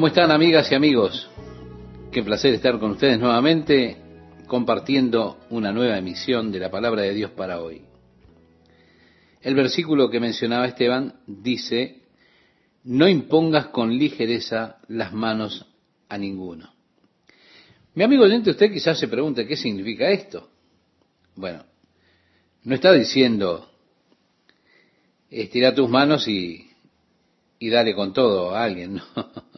¿Cómo están amigas y amigos? Qué placer estar con ustedes nuevamente compartiendo una nueva emisión de la palabra de Dios para hoy. El versículo que mencionaba Esteban dice, no impongas con ligereza las manos a ninguno. Mi amigo oyente, usted quizás se pregunte qué significa esto. Bueno, no está diciendo, estira tus manos y, y dale con todo a alguien, no.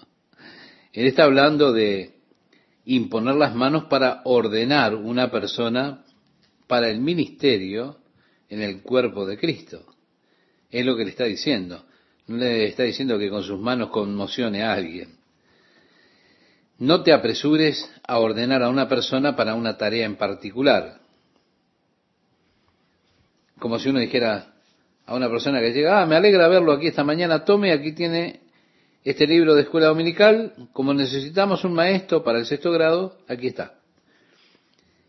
Él está hablando de imponer las manos para ordenar una persona para el ministerio en el cuerpo de Cristo. Es lo que le está diciendo. No le está diciendo que con sus manos conmocione a alguien. No te apresures a ordenar a una persona para una tarea en particular. Como si uno dijera a una persona que llega, ah, me alegra verlo aquí esta mañana, tome, aquí tiene este libro de escuela dominical, como necesitamos un maestro para el sexto grado, aquí está.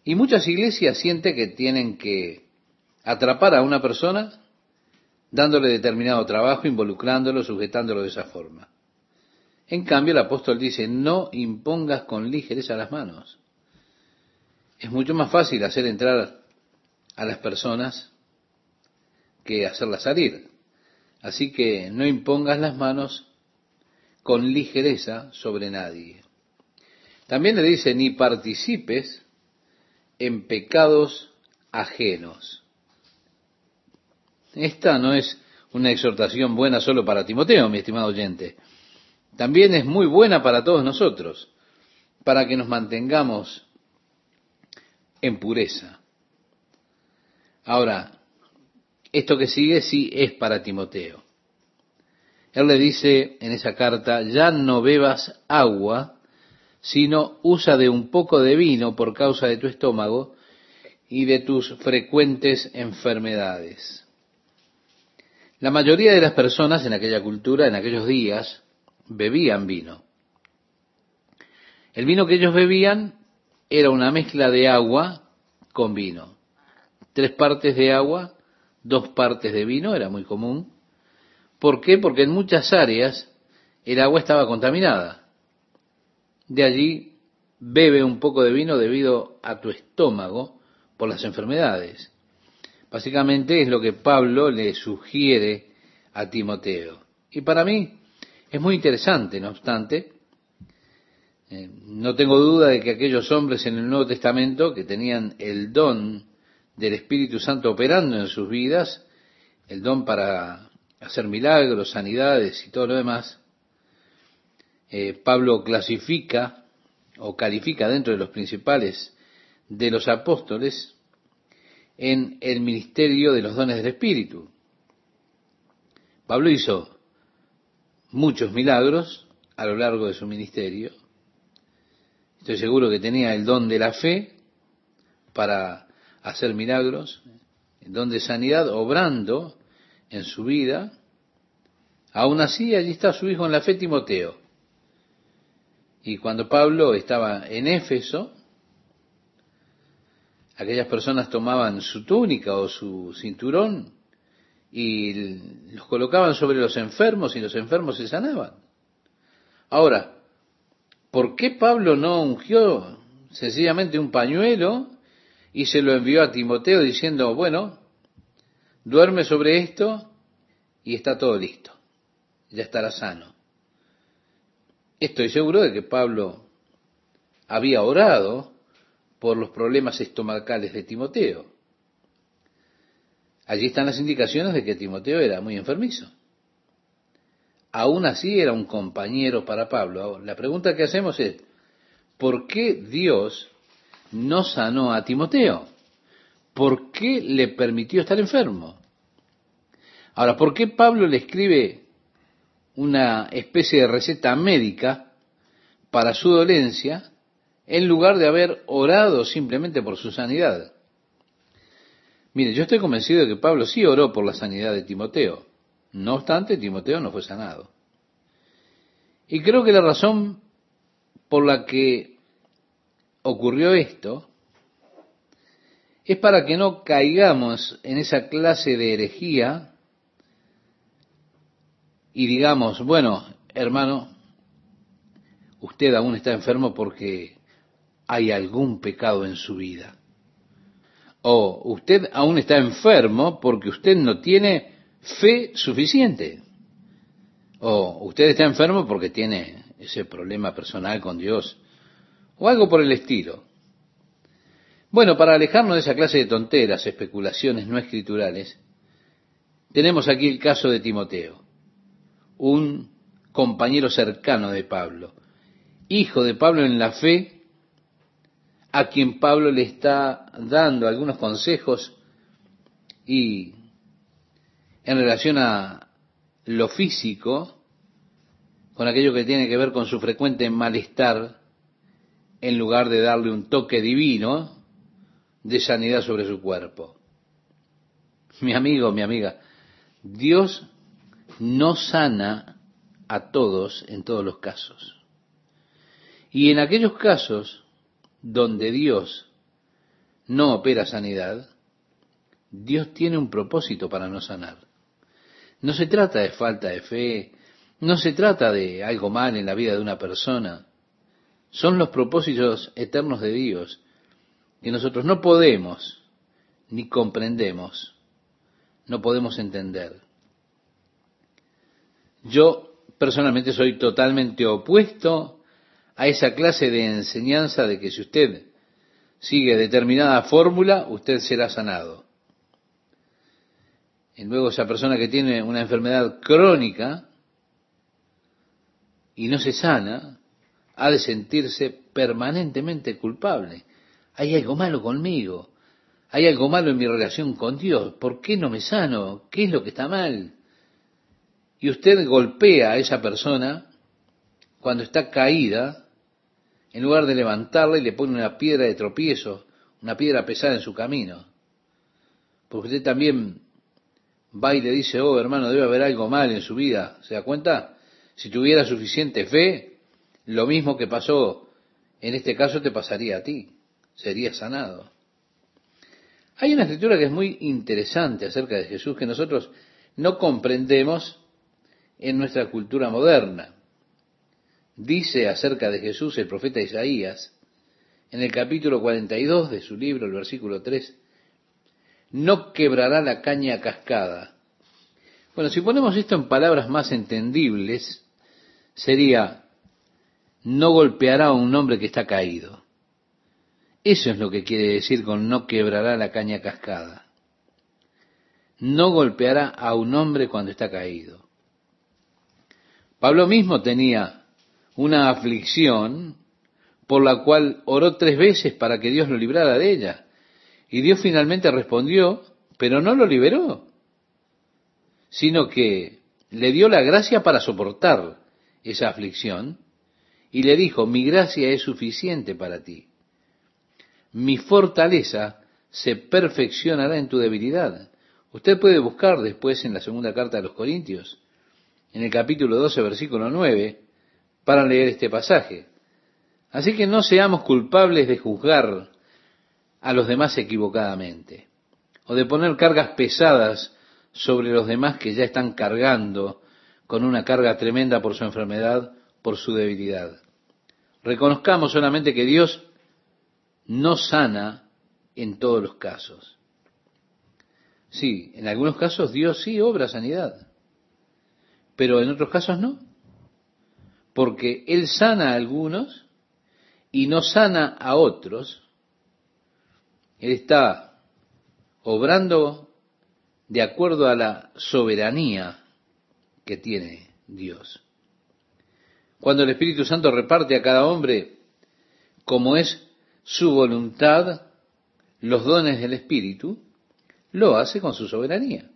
Y muchas iglesias sienten que tienen que atrapar a una persona dándole determinado trabajo, involucrándolo, sujetándolo de esa forma. En cambio, el apóstol dice, no impongas con ligereza las manos. Es mucho más fácil hacer entrar a las personas que hacerlas salir. Así que no impongas las manos con ligereza sobre nadie. También le dice, ni participes en pecados ajenos. Esta no es una exhortación buena solo para Timoteo, mi estimado oyente. También es muy buena para todos nosotros, para que nos mantengamos en pureza. Ahora, esto que sigue sí es para Timoteo. Él le dice en esa carta, ya no bebas agua, sino usa de un poco de vino por causa de tu estómago y de tus frecuentes enfermedades. La mayoría de las personas en aquella cultura, en aquellos días, bebían vino. El vino que ellos bebían era una mezcla de agua con vino. Tres partes de agua, dos partes de vino, era muy común. ¿Por qué? Porque en muchas áreas el agua estaba contaminada. De allí bebe un poco de vino debido a tu estómago por las enfermedades. Básicamente es lo que Pablo le sugiere a Timoteo. Y para mí es muy interesante, no obstante, eh, no tengo duda de que aquellos hombres en el Nuevo Testamento que tenían el don del Espíritu Santo operando en sus vidas, el don para hacer milagros, sanidades y todo lo demás, eh, Pablo clasifica o califica dentro de los principales de los apóstoles en el ministerio de los dones del Espíritu. Pablo hizo muchos milagros a lo largo de su ministerio. Estoy seguro que tenía el don de la fe para hacer milagros, el don de sanidad, obrando en su vida. Aún así, allí está su hijo en la fe, Timoteo. Y cuando Pablo estaba en Éfeso, aquellas personas tomaban su túnica o su cinturón y los colocaban sobre los enfermos y los enfermos se sanaban. Ahora, ¿por qué Pablo no ungió sencillamente un pañuelo y se lo envió a Timoteo diciendo, bueno, duerme sobre esto y está todo listo. Ya estará sano. Estoy seguro de que Pablo había orado por los problemas estomacales de Timoteo. Allí están las indicaciones de que Timoteo era muy enfermizo. Aún así era un compañero para Pablo. la pregunta que hacemos es, ¿por qué Dios no sanó a Timoteo? ¿Por qué le permitió estar enfermo? Ahora, ¿por qué Pablo le escribe una especie de receta médica para su dolencia en lugar de haber orado simplemente por su sanidad? Mire, yo estoy convencido de que Pablo sí oró por la sanidad de Timoteo. No obstante, Timoteo no fue sanado. Y creo que la razón por la que ocurrió esto es para que no caigamos en esa clase de herejía y digamos, bueno, hermano, usted aún está enfermo porque hay algún pecado en su vida. O usted aún está enfermo porque usted no tiene fe suficiente. O usted está enfermo porque tiene ese problema personal con Dios. O algo por el estilo. Bueno, para alejarnos de esa clase de tonteras, especulaciones no escriturales, tenemos aquí el caso de Timoteo, un compañero cercano de Pablo, hijo de Pablo en la fe, a quien Pablo le está dando algunos consejos y en relación a lo físico, con aquello que tiene que ver con su frecuente malestar, en lugar de darle un toque divino, de sanidad sobre su cuerpo. Mi amigo, mi amiga, Dios no sana a todos en todos los casos. Y en aquellos casos donde Dios no opera sanidad, Dios tiene un propósito para no sanar. No se trata de falta de fe, no se trata de algo mal en la vida de una persona. Son los propósitos eternos de Dios que nosotros no podemos ni comprendemos, no podemos entender. Yo personalmente soy totalmente opuesto a esa clase de enseñanza de que si usted sigue determinada fórmula, usted será sanado. Y luego esa persona que tiene una enfermedad crónica y no se sana, ha de sentirse permanentemente culpable hay algo malo conmigo, hay algo malo en mi relación con Dios, ¿por qué no me sano? ¿Qué es lo que está mal? Y usted golpea a esa persona cuando está caída, en lugar de levantarla y le pone una piedra de tropiezo, una piedra pesada en su camino. Porque usted también va y le dice, oh hermano, debe haber algo mal en su vida. ¿Se da cuenta? Si tuviera suficiente fe, lo mismo que pasó en este caso te pasaría a ti sería sanado. Hay una escritura que es muy interesante acerca de Jesús que nosotros no comprendemos en nuestra cultura moderna. Dice acerca de Jesús el profeta Isaías, en el capítulo 42 de su libro, el versículo 3, no quebrará la caña cascada. Bueno, si ponemos esto en palabras más entendibles, sería, no golpeará a un hombre que está caído. Eso es lo que quiere decir con no quebrará la caña cascada. No golpeará a un hombre cuando está caído. Pablo mismo tenía una aflicción por la cual oró tres veces para que Dios lo librara de ella. Y Dios finalmente respondió, pero no lo liberó, sino que le dio la gracia para soportar esa aflicción y le dijo, mi gracia es suficiente para ti mi fortaleza se perfeccionará en tu debilidad. Usted puede buscar después en la segunda carta de los Corintios, en el capítulo 12, versículo 9, para leer este pasaje. Así que no seamos culpables de juzgar a los demás equivocadamente, o de poner cargas pesadas sobre los demás que ya están cargando con una carga tremenda por su enfermedad, por su debilidad. Reconozcamos solamente que Dios no sana en todos los casos. Sí, en algunos casos Dios sí obra sanidad, pero en otros casos no, porque Él sana a algunos y no sana a otros. Él está obrando de acuerdo a la soberanía que tiene Dios. Cuando el Espíritu Santo reparte a cada hombre como es su voluntad, los dones del Espíritu, lo hace con su soberanía.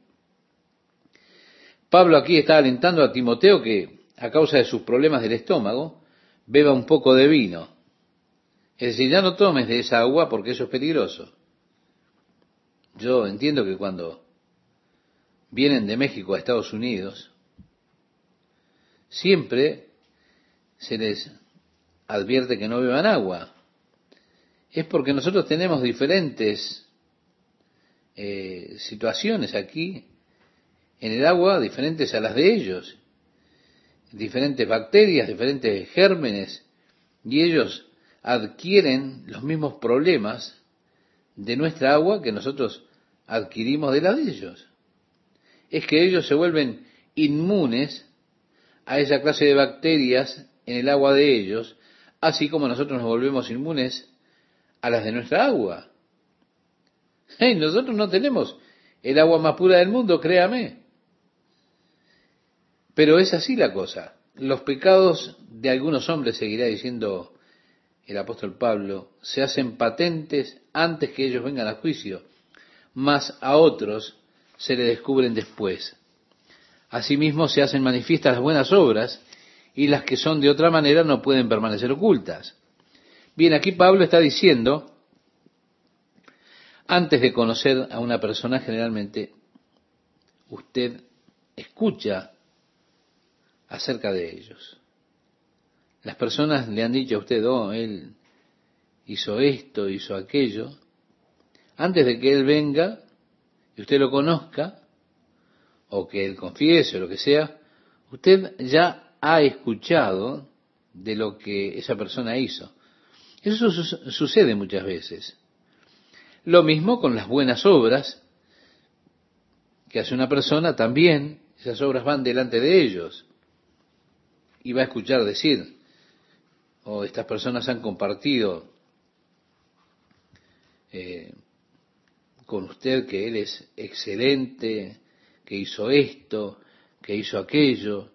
Pablo aquí está alentando a Timoteo que, a causa de sus problemas del estómago, beba un poco de vino. Es decir, ya no tomes de esa agua porque eso es peligroso. Yo entiendo que cuando vienen de México a Estados Unidos, siempre se les advierte que no beban agua, es porque nosotros tenemos diferentes eh, situaciones aquí en el agua, diferentes a las de ellos, diferentes bacterias, diferentes gérmenes, Y ellos adquieren los mismos problemas de nuestra agua que nosotros adquirimos de la de ellos. Es que ellos se vuelven inmunes a esa clase de bacterias en el agua de ellos, así como nosotros nos volvemos inmunes a las de nuestra agua. nosotros no tenemos el agua más pura del mundo, créame. Pero es así la cosa. Los pecados de algunos hombres, seguirá diciendo el apóstol Pablo, se hacen patentes antes que ellos vengan a juicio, mas a otros se le descubren después. Asimismo se hacen manifiestas las buenas obras y las que son de otra manera no pueden permanecer ocultas. Bien, aquí Pablo está diciendo, antes de conocer a una persona, generalmente usted escucha acerca de ellos. Las personas le han dicho a usted, oh, él hizo esto, hizo aquello. Antes de que él venga y usted lo conozca, o que él confiese o lo que sea, usted ya ha escuchado de lo que esa persona hizo. Eso sucede muchas veces. Lo mismo con las buenas obras que hace una persona, también esas obras van delante de ellos y va a escuchar decir, o estas personas han compartido eh, con usted que él es excelente, que hizo esto, que hizo aquello.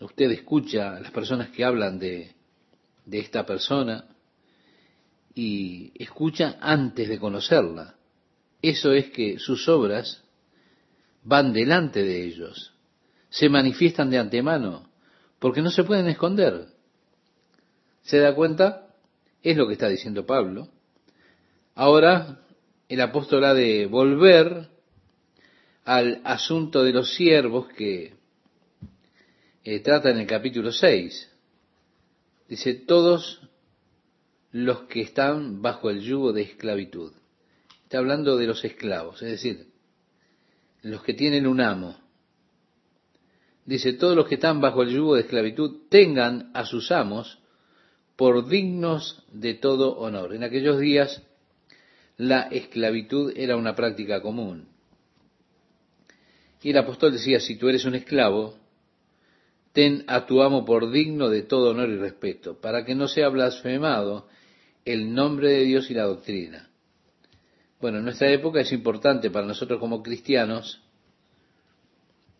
Usted escucha a las personas que hablan de, de esta persona y escucha antes de conocerla. Eso es que sus obras van delante de ellos, se manifiestan de antemano, porque no se pueden esconder. ¿Se da cuenta? Es lo que está diciendo Pablo. Ahora el apóstol ha de volver al asunto de los siervos que eh, trata en el capítulo 6. Dice, todos los que están bajo el yugo de esclavitud. Está hablando de los esclavos, es decir, los que tienen un amo. Dice, todos los que están bajo el yugo de esclavitud tengan a sus amos por dignos de todo honor. En aquellos días la esclavitud era una práctica común. Y el apóstol decía, si tú eres un esclavo, ten a tu amo por digno de todo honor y respeto, para que no sea blasfemado el nombre de Dios y la doctrina. Bueno, en nuestra época es importante para nosotros como cristianos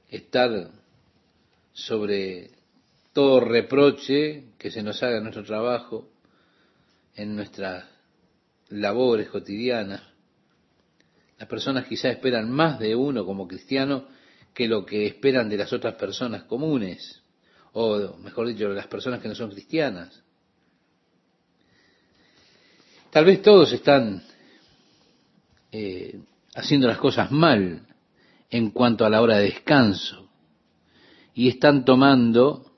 estar sobre todo reproche que se nos haga en nuestro trabajo, en nuestras labores cotidianas. Las personas quizás esperan más de uno como cristiano que lo que esperan de las otras personas comunes, o mejor dicho, de las personas que no son cristianas. Tal vez todos están eh, haciendo las cosas mal en cuanto a la hora de descanso y están tomando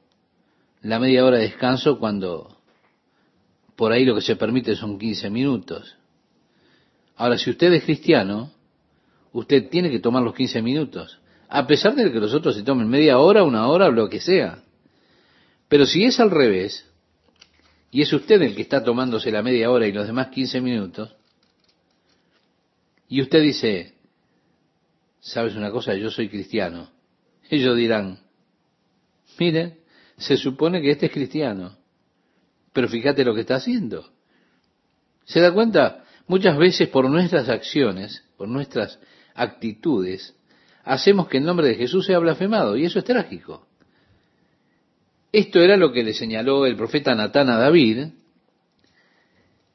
la media hora de descanso cuando por ahí lo que se permite son 15 minutos. Ahora, si usted es cristiano, usted tiene que tomar los 15 minutos, a pesar de que los otros se tomen media hora, una hora lo que sea. Pero si es al revés, y es usted el que está tomándose la media hora y los demás 15 minutos, y usted dice, ¿sabes una cosa? Yo soy cristiano. Ellos dirán, miren, se supone que este es cristiano, pero fíjate lo que está haciendo. ¿Se da cuenta? Muchas veces por nuestras acciones, por nuestras actitudes, hacemos que el nombre de Jesús sea blasfemado, y eso es trágico. Esto era lo que le señaló el profeta Natán a David,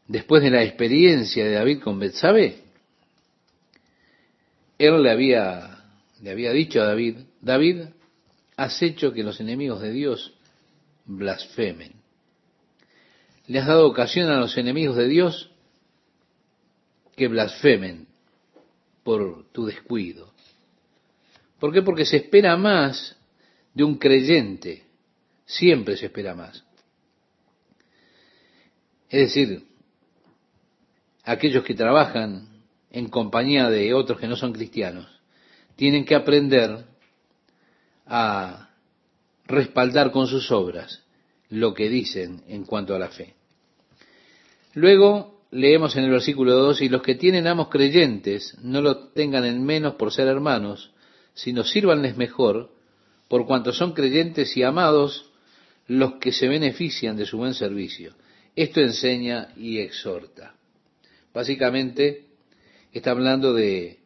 después de la experiencia de David con Betsabé. Él le había, le había dicho a David, David, has hecho que los enemigos de Dios blasfemen. Le has dado ocasión a los enemigos de Dios que blasfemen por tu descuido. ¿Por qué? Porque se espera más de un creyente. Siempre se espera más. Es decir, aquellos que trabajan en compañía de otros que no son cristianos, tienen que aprender a respaldar con sus obras lo que dicen en cuanto a la fe. Luego leemos en el versículo 2, y los que tienen amos creyentes no lo tengan en menos por ser hermanos, sino sírvanles mejor, por cuanto son creyentes y amados los que se benefician de su buen servicio. Esto enseña y exhorta. Básicamente está hablando de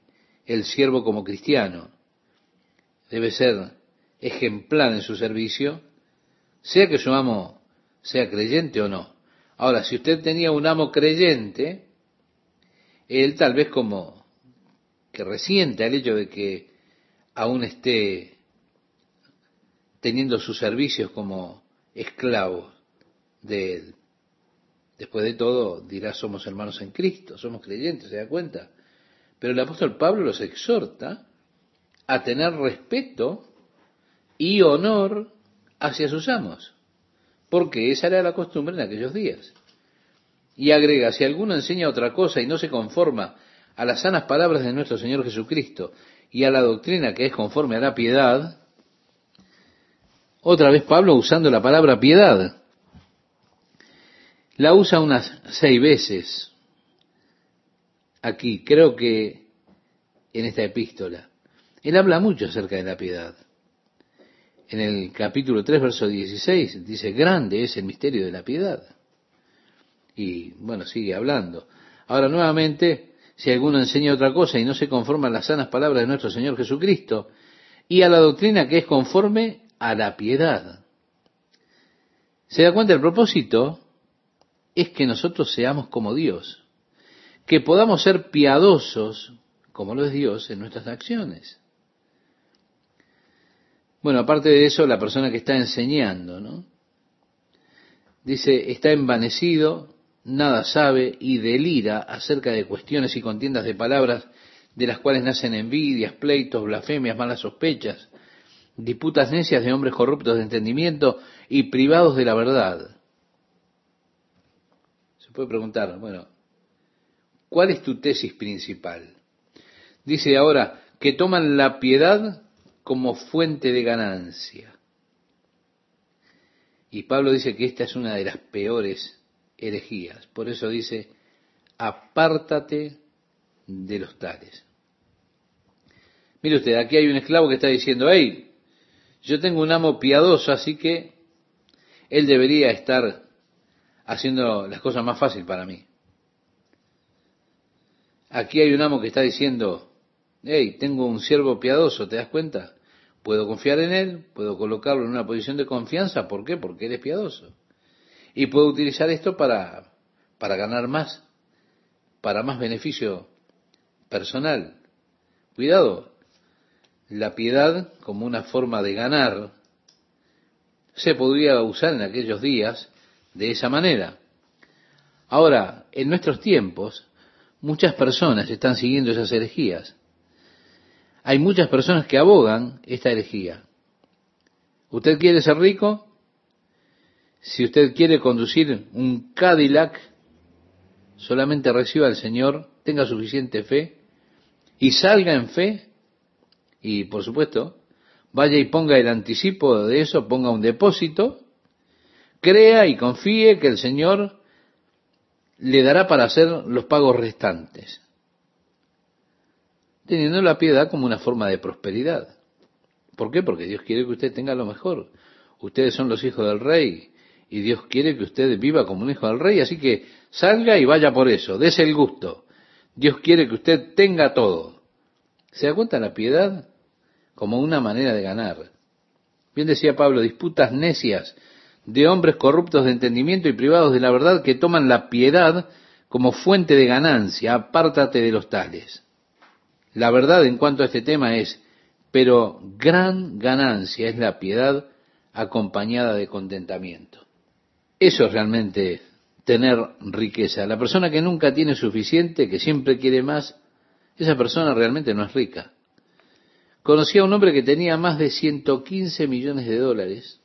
el siervo como cristiano. Debe ser ejemplar en su servicio, sea que su amo sea creyente o no. Ahora, si usted tenía un amo creyente, él tal vez como que resiente al hecho de que aún esté teniendo sus servicios como esclavo de él. Después de todo, dirá, somos hermanos en Cristo, somos creyentes, ¿se da cuenta? Pero el apóstol Pablo los exhorta a tener respeto y honor hacia sus amos, porque esa era la costumbre en aquellos días. Y agrega, si alguno enseña otra cosa y no se conforma a las sanas palabras de nuestro Señor Jesucristo y a la doctrina que es conforme a la piedad, otra vez Pablo usando la palabra piedad, la usa unas seis veces aquí, creo que en esta epístola. Él habla mucho acerca de la piedad. En el capítulo 3, verso 16, dice, grande es el misterio de la piedad. Y bueno, sigue hablando. Ahora nuevamente, si alguno enseña otra cosa y no se conforma a las sanas palabras de nuestro Señor Jesucristo y a la doctrina que es conforme a la piedad. ¿Se da cuenta? El propósito es que nosotros seamos como Dios, que podamos ser piadosos como lo es Dios en nuestras acciones. Bueno, aparte de eso, la persona que está enseñando, ¿no? Dice, está envanecido, nada sabe y delira acerca de cuestiones y contiendas de palabras de las cuales nacen envidias, pleitos, blasfemias, malas sospechas, disputas necias de hombres corruptos de entendimiento y privados de la verdad. Se puede preguntar, bueno, ¿cuál es tu tesis principal? Dice ahora que toman la piedad como fuente de ganancia. Y Pablo dice que esta es una de las peores herejías. Por eso dice, apártate de los tales. Mire usted, aquí hay un esclavo que está diciendo, hey, yo tengo un amo piadoso, así que él debería estar haciendo las cosas más fácil para mí. Aquí hay un amo que está diciendo, hey, tengo un siervo piadoso, ¿te das cuenta? Puedo confiar en él, puedo colocarlo en una posición de confianza, ¿por qué? Porque él es piadoso. Y puedo utilizar esto para, para ganar más, para más beneficio personal. Cuidado, la piedad como una forma de ganar se podría usar en aquellos días de esa manera. Ahora, en nuestros tiempos, muchas personas están siguiendo esas herejías. Hay muchas personas que abogan esta herejía. ¿Usted quiere ser rico? Si usted quiere conducir un Cadillac, solamente reciba al Señor, tenga suficiente fe y salga en fe y por supuesto, vaya y ponga el anticipo de eso, ponga un depósito, crea y confíe que el Señor le dará para hacer los pagos restantes, teniendo la piedad como una forma de prosperidad. ¿Por qué? Porque Dios quiere que usted tenga lo mejor. Ustedes son los hijos del rey y Dios quiere que usted viva como un hijo del rey, así que salga y vaya por eso, dese el gusto. Dios quiere que usted tenga todo. ¿Se da cuenta la piedad? Como una manera de ganar. Bien decía Pablo, disputas necias de hombres corruptos de entendimiento y privados de la verdad que toman la piedad como fuente de ganancia. Apártate de los tales. La verdad en cuanto a este tema es, pero gran ganancia es la piedad acompañada de contentamiento. Eso es realmente tener riqueza. La persona que nunca tiene suficiente, que siempre quiere más, esa persona realmente no es rica. Conocí a un hombre que tenía más de 115 millones de dólares,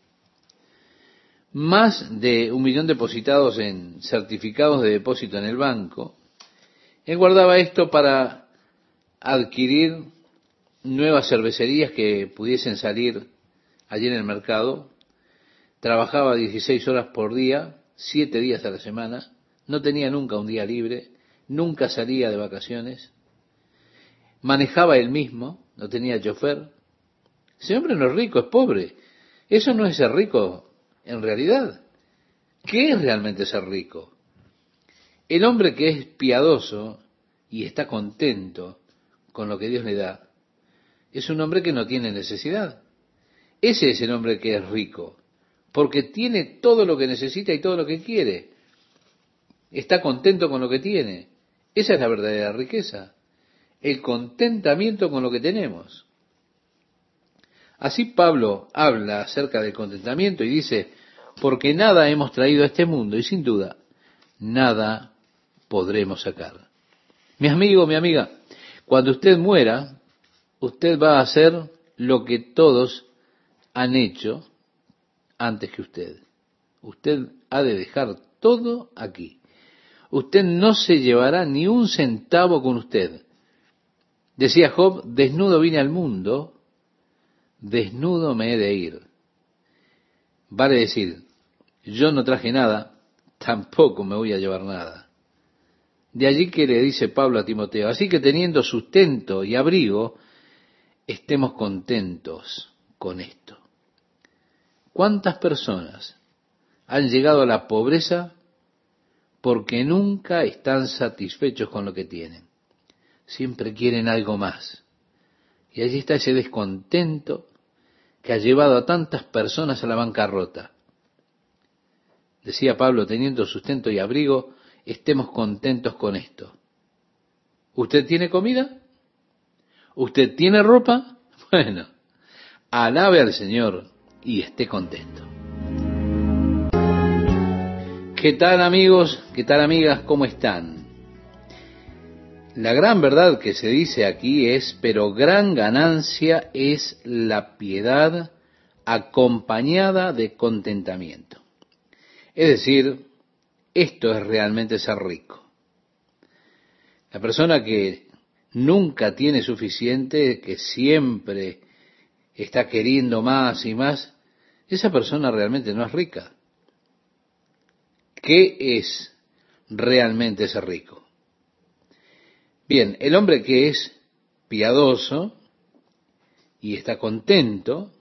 más de un millón depositados en certificados de depósito en el banco. Él guardaba esto para adquirir nuevas cervecerías que pudiesen salir allí en el mercado. Trabajaba 16 horas por día, 7 días a la semana, no tenía nunca un día libre, nunca salía de vacaciones, manejaba él mismo, no tenía chofer. Ese hombre no es rico, es pobre. Eso no es ser rico en realidad. ¿Qué es realmente ser rico? El hombre que es piadoso y está contento con lo que Dios le da, es un hombre que no tiene necesidad. Ese es el hombre que es rico, porque tiene todo lo que necesita y todo lo que quiere. Está contento con lo que tiene. Esa es la verdadera riqueza, el contentamiento con lo que tenemos. Así Pablo habla acerca del contentamiento y dice, porque nada hemos traído a este mundo y sin duda nada podremos sacar. Mi amigo, mi amiga, cuando usted muera, usted va a hacer lo que todos han hecho antes que usted. Usted ha de dejar todo aquí. Usted no se llevará ni un centavo con usted. Decía Job, desnudo vine al mundo, desnudo me he de ir. Vale decir, yo no traje nada, tampoco me voy a llevar nada. De allí que le dice Pablo a Timoteo, así que teniendo sustento y abrigo, estemos contentos con esto. ¿Cuántas personas han llegado a la pobreza porque nunca están satisfechos con lo que tienen? Siempre quieren algo más. Y allí está ese descontento que ha llevado a tantas personas a la bancarrota. Decía Pablo, teniendo sustento y abrigo, estemos contentos con esto. ¿Usted tiene comida? ¿Usted tiene ropa? Bueno, alabe al Señor y esté contento. ¿Qué tal amigos? ¿Qué tal amigas? ¿Cómo están? La gran verdad que se dice aquí es, pero gran ganancia es la piedad acompañada de contentamiento. Es decir, esto es realmente ser rico. La persona que nunca tiene suficiente, que siempre está queriendo más y más, esa persona realmente no es rica. ¿Qué es realmente ser rico? Bien, el hombre que es piadoso y está contento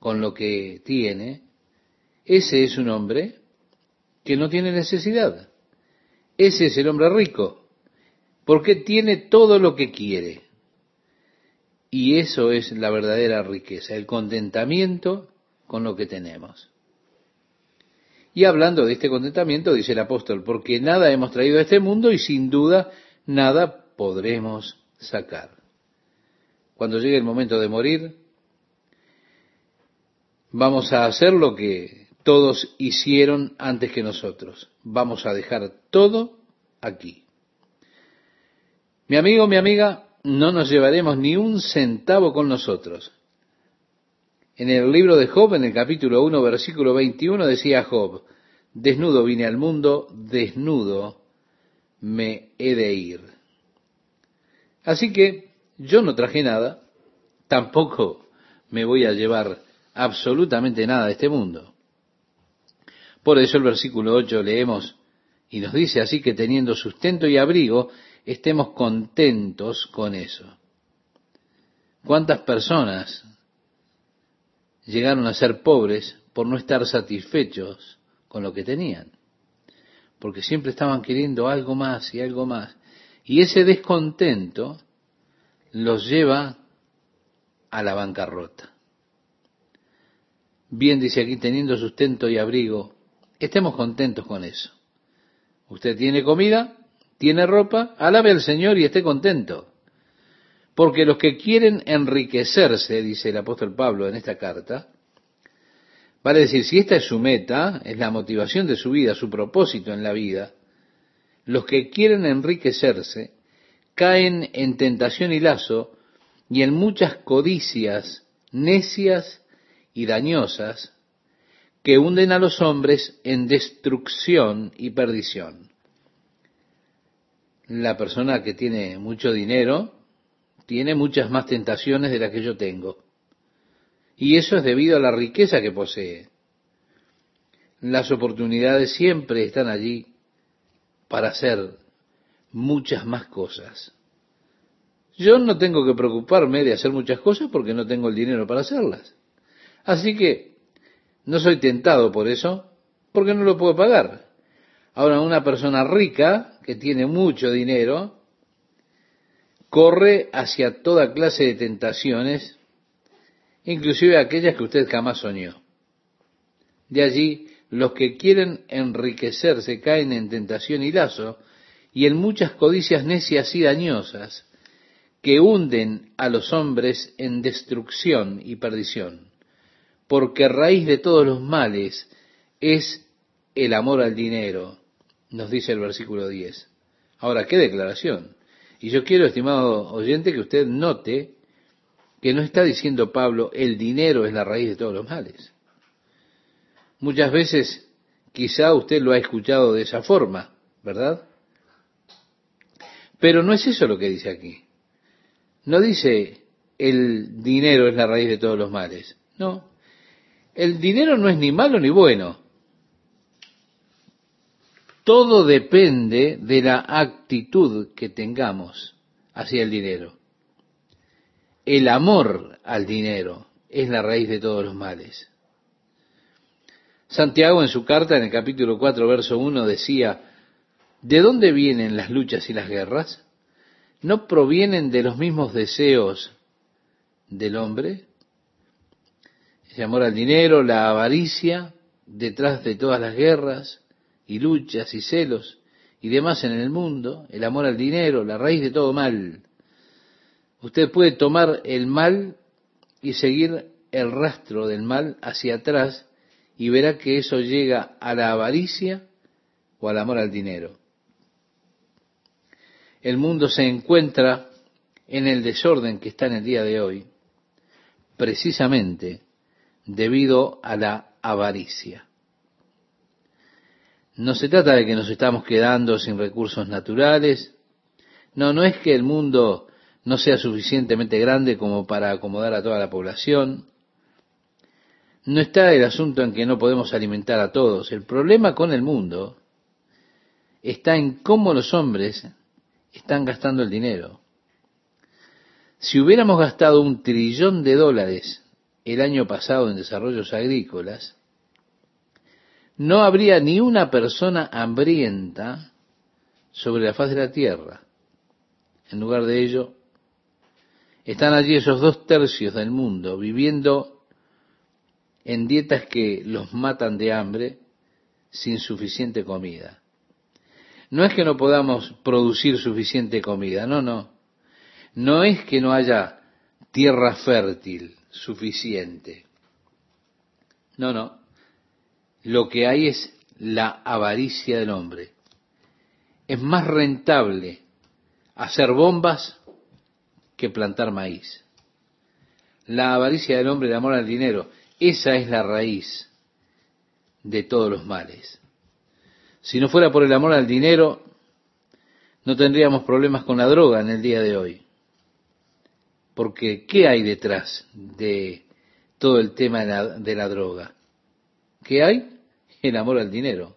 con lo que tiene, ese es un hombre que no tiene necesidad. Ese es el hombre rico, porque tiene todo lo que quiere. Y eso es la verdadera riqueza, el contentamiento con lo que tenemos. Y hablando de este contentamiento, dice el apóstol, porque nada hemos traído a este mundo y sin duda nada podremos sacar. Cuando llegue el momento de morir, vamos a hacer lo que todos hicieron antes que nosotros. Vamos a dejar todo aquí. Mi amigo, mi amiga, no nos llevaremos ni un centavo con nosotros. En el libro de Job, en el capítulo 1, versículo 21, decía Job, desnudo vine al mundo, desnudo me he de ir. Así que yo no traje nada, tampoco me voy a llevar absolutamente nada de este mundo. Por eso el versículo 8 leemos y nos dice así que teniendo sustento y abrigo, estemos contentos con eso. ¿Cuántas personas llegaron a ser pobres por no estar satisfechos con lo que tenían? Porque siempre estaban queriendo algo más y algo más. Y ese descontento los lleva a la bancarrota. Bien dice aquí, teniendo sustento y abrigo, estemos contentos con eso. Usted tiene comida, tiene ropa, alabe al Señor y esté contento. Porque los que quieren enriquecerse, dice el apóstol Pablo en esta carta, Vale decir, si esta es su meta, es la motivación de su vida, su propósito en la vida, los que quieren enriquecerse caen en tentación y lazo y en muchas codicias necias y dañosas que hunden a los hombres en destrucción y perdición. La persona que tiene mucho dinero tiene muchas más tentaciones de las que yo tengo. Y eso es debido a la riqueza que posee. Las oportunidades siempre están allí para hacer muchas más cosas. Yo no tengo que preocuparme de hacer muchas cosas porque no tengo el dinero para hacerlas. Así que no soy tentado por eso porque no lo puedo pagar. Ahora, una persona rica que tiene mucho dinero corre hacia toda clase de tentaciones, inclusive aquellas que usted jamás soñó. De allí, los que quieren enriquecerse caen en tentación y lazo y en muchas codicias necias y dañosas que hunden a los hombres en destrucción y perdición, porque raíz de todos los males es el amor al dinero, nos dice el versículo 10. Ahora, qué declaración. Y yo quiero, estimado oyente, que usted note que no está diciendo Pablo, el dinero es la raíz de todos los males. Muchas veces quizá usted lo ha escuchado de esa forma, ¿verdad? Pero no es eso lo que dice aquí. No dice el dinero es la raíz de todos los males. No. El dinero no es ni malo ni bueno. Todo depende de la actitud que tengamos hacia el dinero. El amor al dinero es la raíz de todos los males. Santiago en su carta en el capítulo 4, verso 1 decía, ¿de dónde vienen las luchas y las guerras? ¿No provienen de los mismos deseos del hombre? Ese amor al dinero, la avaricia, detrás de todas las guerras y luchas y celos y demás en el mundo, el amor al dinero, la raíz de todo mal. Usted puede tomar el mal y seguir el rastro del mal hacia atrás y verá que eso llega a la avaricia o al amor al dinero el mundo se encuentra en el desorden que está en el día de hoy, precisamente debido a la avaricia. No se trata de que nos estamos quedando sin recursos naturales, no, no es que el mundo no sea suficientemente grande como para acomodar a toda la población, no está el asunto en que no podemos alimentar a todos, el problema con el mundo está en cómo los hombres están gastando el dinero. Si hubiéramos gastado un trillón de dólares el año pasado en desarrollos agrícolas, no habría ni una persona hambrienta sobre la faz de la tierra. En lugar de ello, están allí esos dos tercios del mundo viviendo en dietas que los matan de hambre sin suficiente comida. No es que no podamos producir suficiente comida, no, no. No es que no haya tierra fértil suficiente. No, no. Lo que hay es la avaricia del hombre. Es más rentable hacer bombas que plantar maíz. La avaricia del hombre, de amor al dinero, esa es la raíz de todos los males. Si no fuera por el amor al dinero, no tendríamos problemas con la droga en el día de hoy. Porque, ¿qué hay detrás de todo el tema de la, droga? ¿Qué hay? El amor al dinero.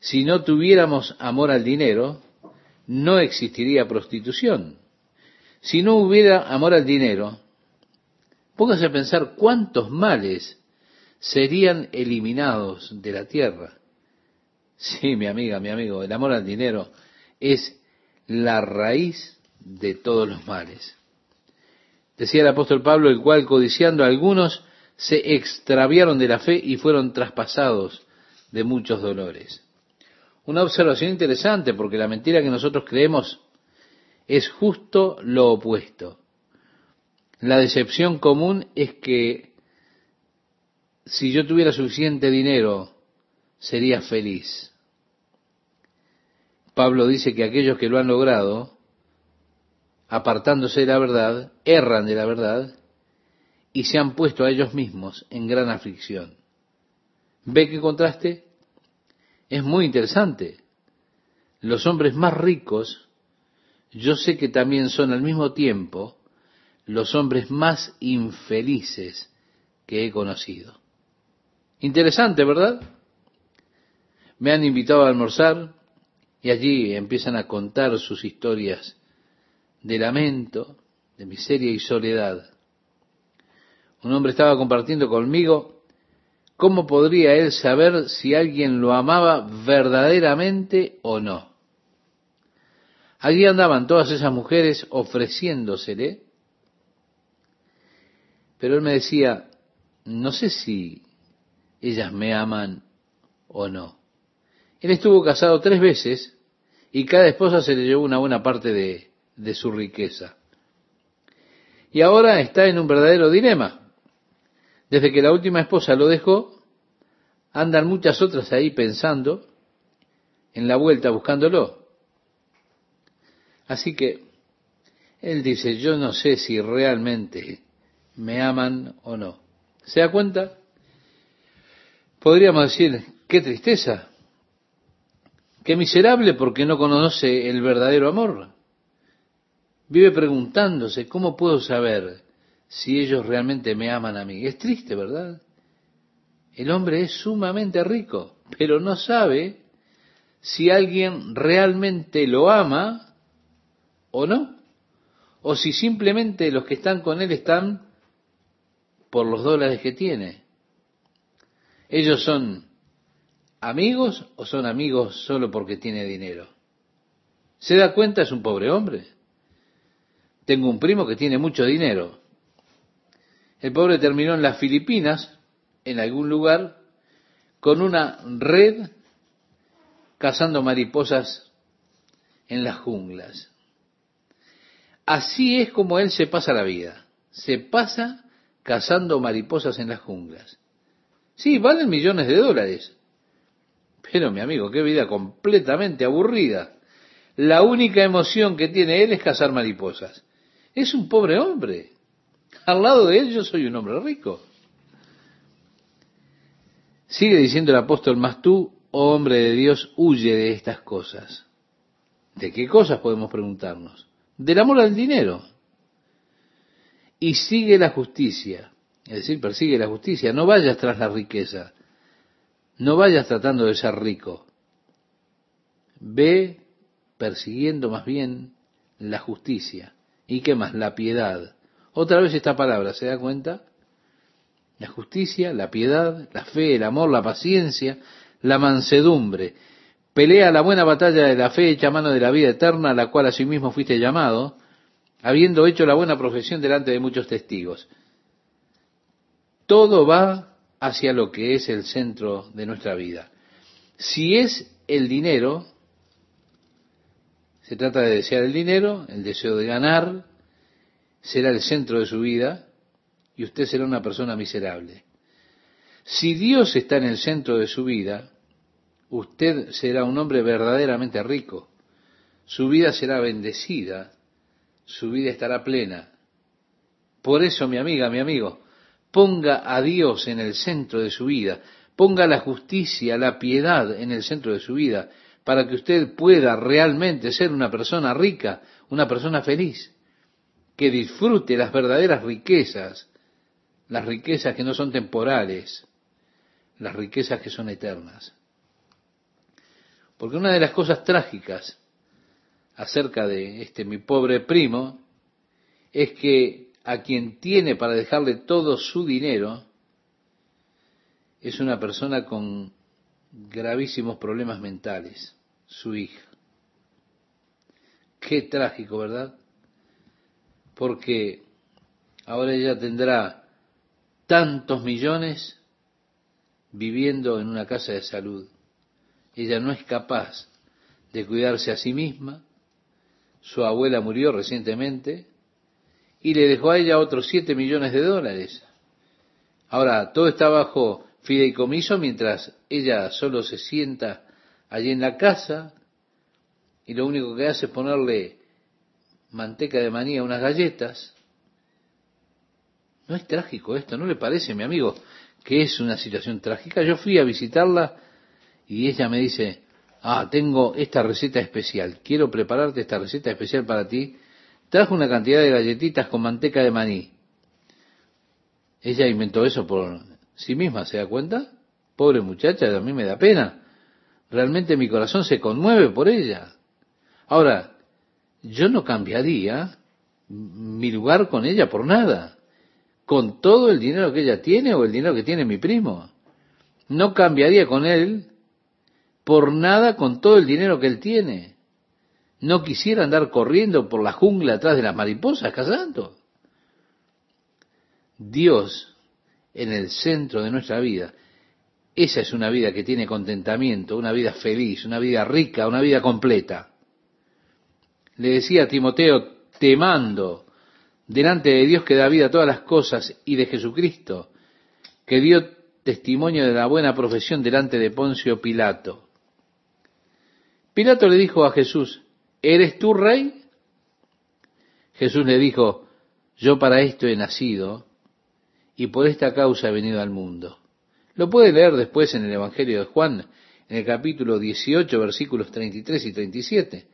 Si no tuviéramos amor al dinero, no existiría prostitución. Si no hubiera amor al dinero, póngase a pensar cuántos males serían eliminados de la tierra. Sí, mi amiga, mi amigo, el amor al dinero es la raíz de todos los males. Decía el apóstol Pablo, el cual codiciando a algunos se extraviaron de la fe y fueron traspasados de muchos dolores. Una observación interesante porque la mentira que nosotros creemos es justo lo opuesto. La decepción común es que si yo tuviera suficiente dinero, sería feliz. Pablo dice que aquellos que lo han logrado, apartándose de la verdad, erran de la verdad y se han puesto a ellos mismos en gran aflicción. ¿Ve qué contraste? Es muy interesante. Los hombres más ricos, yo sé que también son al mismo tiempo los hombres más infelices que he conocido. Interesante, ¿verdad? Me han invitado a almorzar, Y allí empiezan a contar sus historias de lamento, de miseria y soledad. Un hombre estaba compartiendo conmigo cómo podría él saber si alguien lo amaba verdaderamente o no. Allí andaban todas esas mujeres ofreciéndosele, pero él me decía, no sé si ellas me aman o no. Él estuvo casado tres veces y cada esposa se le llevó una buena parte de, su riqueza. Y ahora está en un verdadero dilema. Desde que la última esposa lo dejó, andan muchas otras ahí pensando en la vuelta buscándolo. Así que él dice, yo no sé si realmente me aman o no. ¿Se da cuenta? Podríamos decir, qué tristeza, qué miserable porque no conoce el verdadero amor. Vive preguntándose, ¿cómo puedo saber si ellos realmente me aman a mí? Es triste, ¿verdad? El hombre es sumamente rico, pero no sabe si alguien realmente lo ama o no, o si simplemente los que están con él están por los dólares que tiene. ¿Ellos son amigos o son amigos solo porque tiene dinero? ¿Se da cuenta? Es un pobre hombre. Tengo un primo que tiene mucho dinero. El pobre terminó en las Filipinas, en algún lugar, con una red cazando mariposas en las junglas. Así es como él se pasa la vida. Se pasa cazando mariposas en las junglas. Sí, valen millones de dólares. Pero mi amigo, qué vida completamente aburrida. La única emoción que tiene él es cazar mariposas. Es un pobre hombre. Al lado de él yo soy un hombre rico. Sigue diciendo el apóstol, mas tú, oh hombre de Dios, huye de estas cosas. ¿De qué cosas podemos preguntarnos? Del amor al dinero. Y sigue la justicia. Es decir, persigue la justicia. No vayas tras la riqueza. No vayas tratando de ser rico. Ve persiguiendo más bien la justicia. ¿Y qué más? La piedad. Otra vez esta palabra, ¿se da cuenta? La justicia, la piedad, la fe, el amor, la paciencia, la mansedumbre. Pelea la buena batalla de la fe hecha mano de la vida eterna, a la cual asimismo fuiste llamado, habiendo hecho la buena profesión delante de muchos testigos. Todo va hacia lo que es el centro de nuestra vida. Si es el dinero, se trata de desear el dinero, el deseo de ganar, será el centro de su vida y usted será una persona miserable. Si Dios está en el centro de su vida, usted será un hombre verdaderamente rico. Su vida será bendecida, su vida estará plena. Por eso, mi amiga, mi amigo, ponga a Dios en el centro de su vida, ponga la justicia, la piedad en el centro de su vida, para que usted pueda realmente ser una persona rica, una persona feliz, que disfrute las verdaderas riquezas, las riquezas que no son temporales, las riquezas que son eternas. Porque una de las cosas trágicas acerca de este mi pobre primo es que a quien tiene para dejarle todo su dinero es una persona con gravísimos problemas mentales, su hija. Qué trágico, ¿verdad? Porque ahora ella tendrá tantos millones viviendo en una casa de salud. Ella no es capaz de cuidarse a sí misma. Su abuela murió recientemente y le dejó a ella otros siete millones de dólares. Ahora, todo está bajo fideicomiso mientras ella solo se sienta allí en la casa y lo único que hace es ponerle manteca de maní a unas galletas. ¿No es trágico esto? ¿No le parece, mi amigo, que es una situación trágica? Yo fui a visitarla y ella me dice, ah, tengo esta receta especial, quiero prepararte esta receta especial para ti. Trajo una cantidad de galletitas con manteca de maní. Ella inventó eso por sí misma, ¿se da cuenta? Pobre muchacha, a mí me da pena. realmente mi corazón se conmueve por ella. Ahora, yo no cambiaría mi lugar con ella por nada, con todo el dinero que ella tiene o el dinero que tiene mi primo. No cambiaría con él por nada con todo el dinero que él tiene. No quisiera andar corriendo por la jungla atrás de las mariposas cazando. Dios en el centro de nuestra vida. Esa es una vida que tiene contentamiento, una vida feliz, una vida rica, una vida completa. Le decía Timoteo, te mando delante de Dios que da vida a todas las cosas y de Jesucristo, que dio testimonio de la buena profesión delante de Poncio Pilato. Pilato le dijo a Jesús, ¿eres tú rey? Jesús le dijo, yo para esto he nacido y por esta causa he venido al mundo. Lo puede leer después en el Evangelio de Juan, en el capítulo 18, versículos 33 y 37.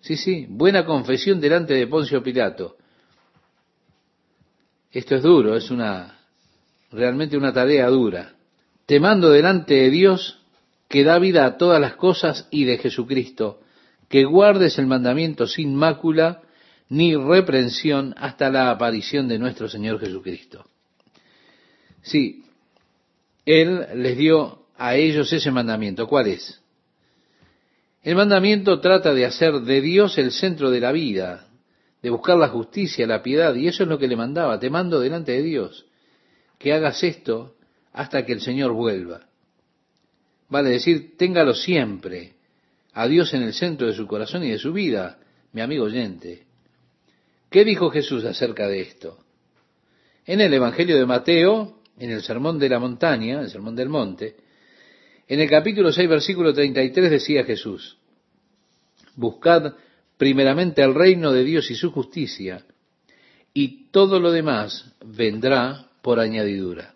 Sí, sí, buena confesión delante de Poncio Pilato. Esto es duro, es una realmente una tarea dura. Te mando delante de Dios que da vida a todas las cosas y de Jesucristo, que guardes el mandamiento sin mácula ni reprensión hasta la aparición de nuestro Señor Jesucristo. Sí, Él les dio a ellos ese mandamiento. ¿Cuál es? El mandamiento trata de hacer de Dios el centro de la vida, de buscar la justicia, la piedad, y eso es lo que le mandaba. Te mando delante de Dios que hagas esto hasta que el Señor vuelva. Vale decir, téngalo siempre, a Dios en el centro de su corazón y de su vida, mi amigo oyente. ¿Qué dijo Jesús acerca de esto? En el Evangelio de Mateo, en el Sermón de la Montaña, el Sermón del Monte, en el capítulo 6, versículo 33 decía Jesús, Buscad primeramente el reino de Dios y su justicia, y todo lo demás vendrá por añadidura.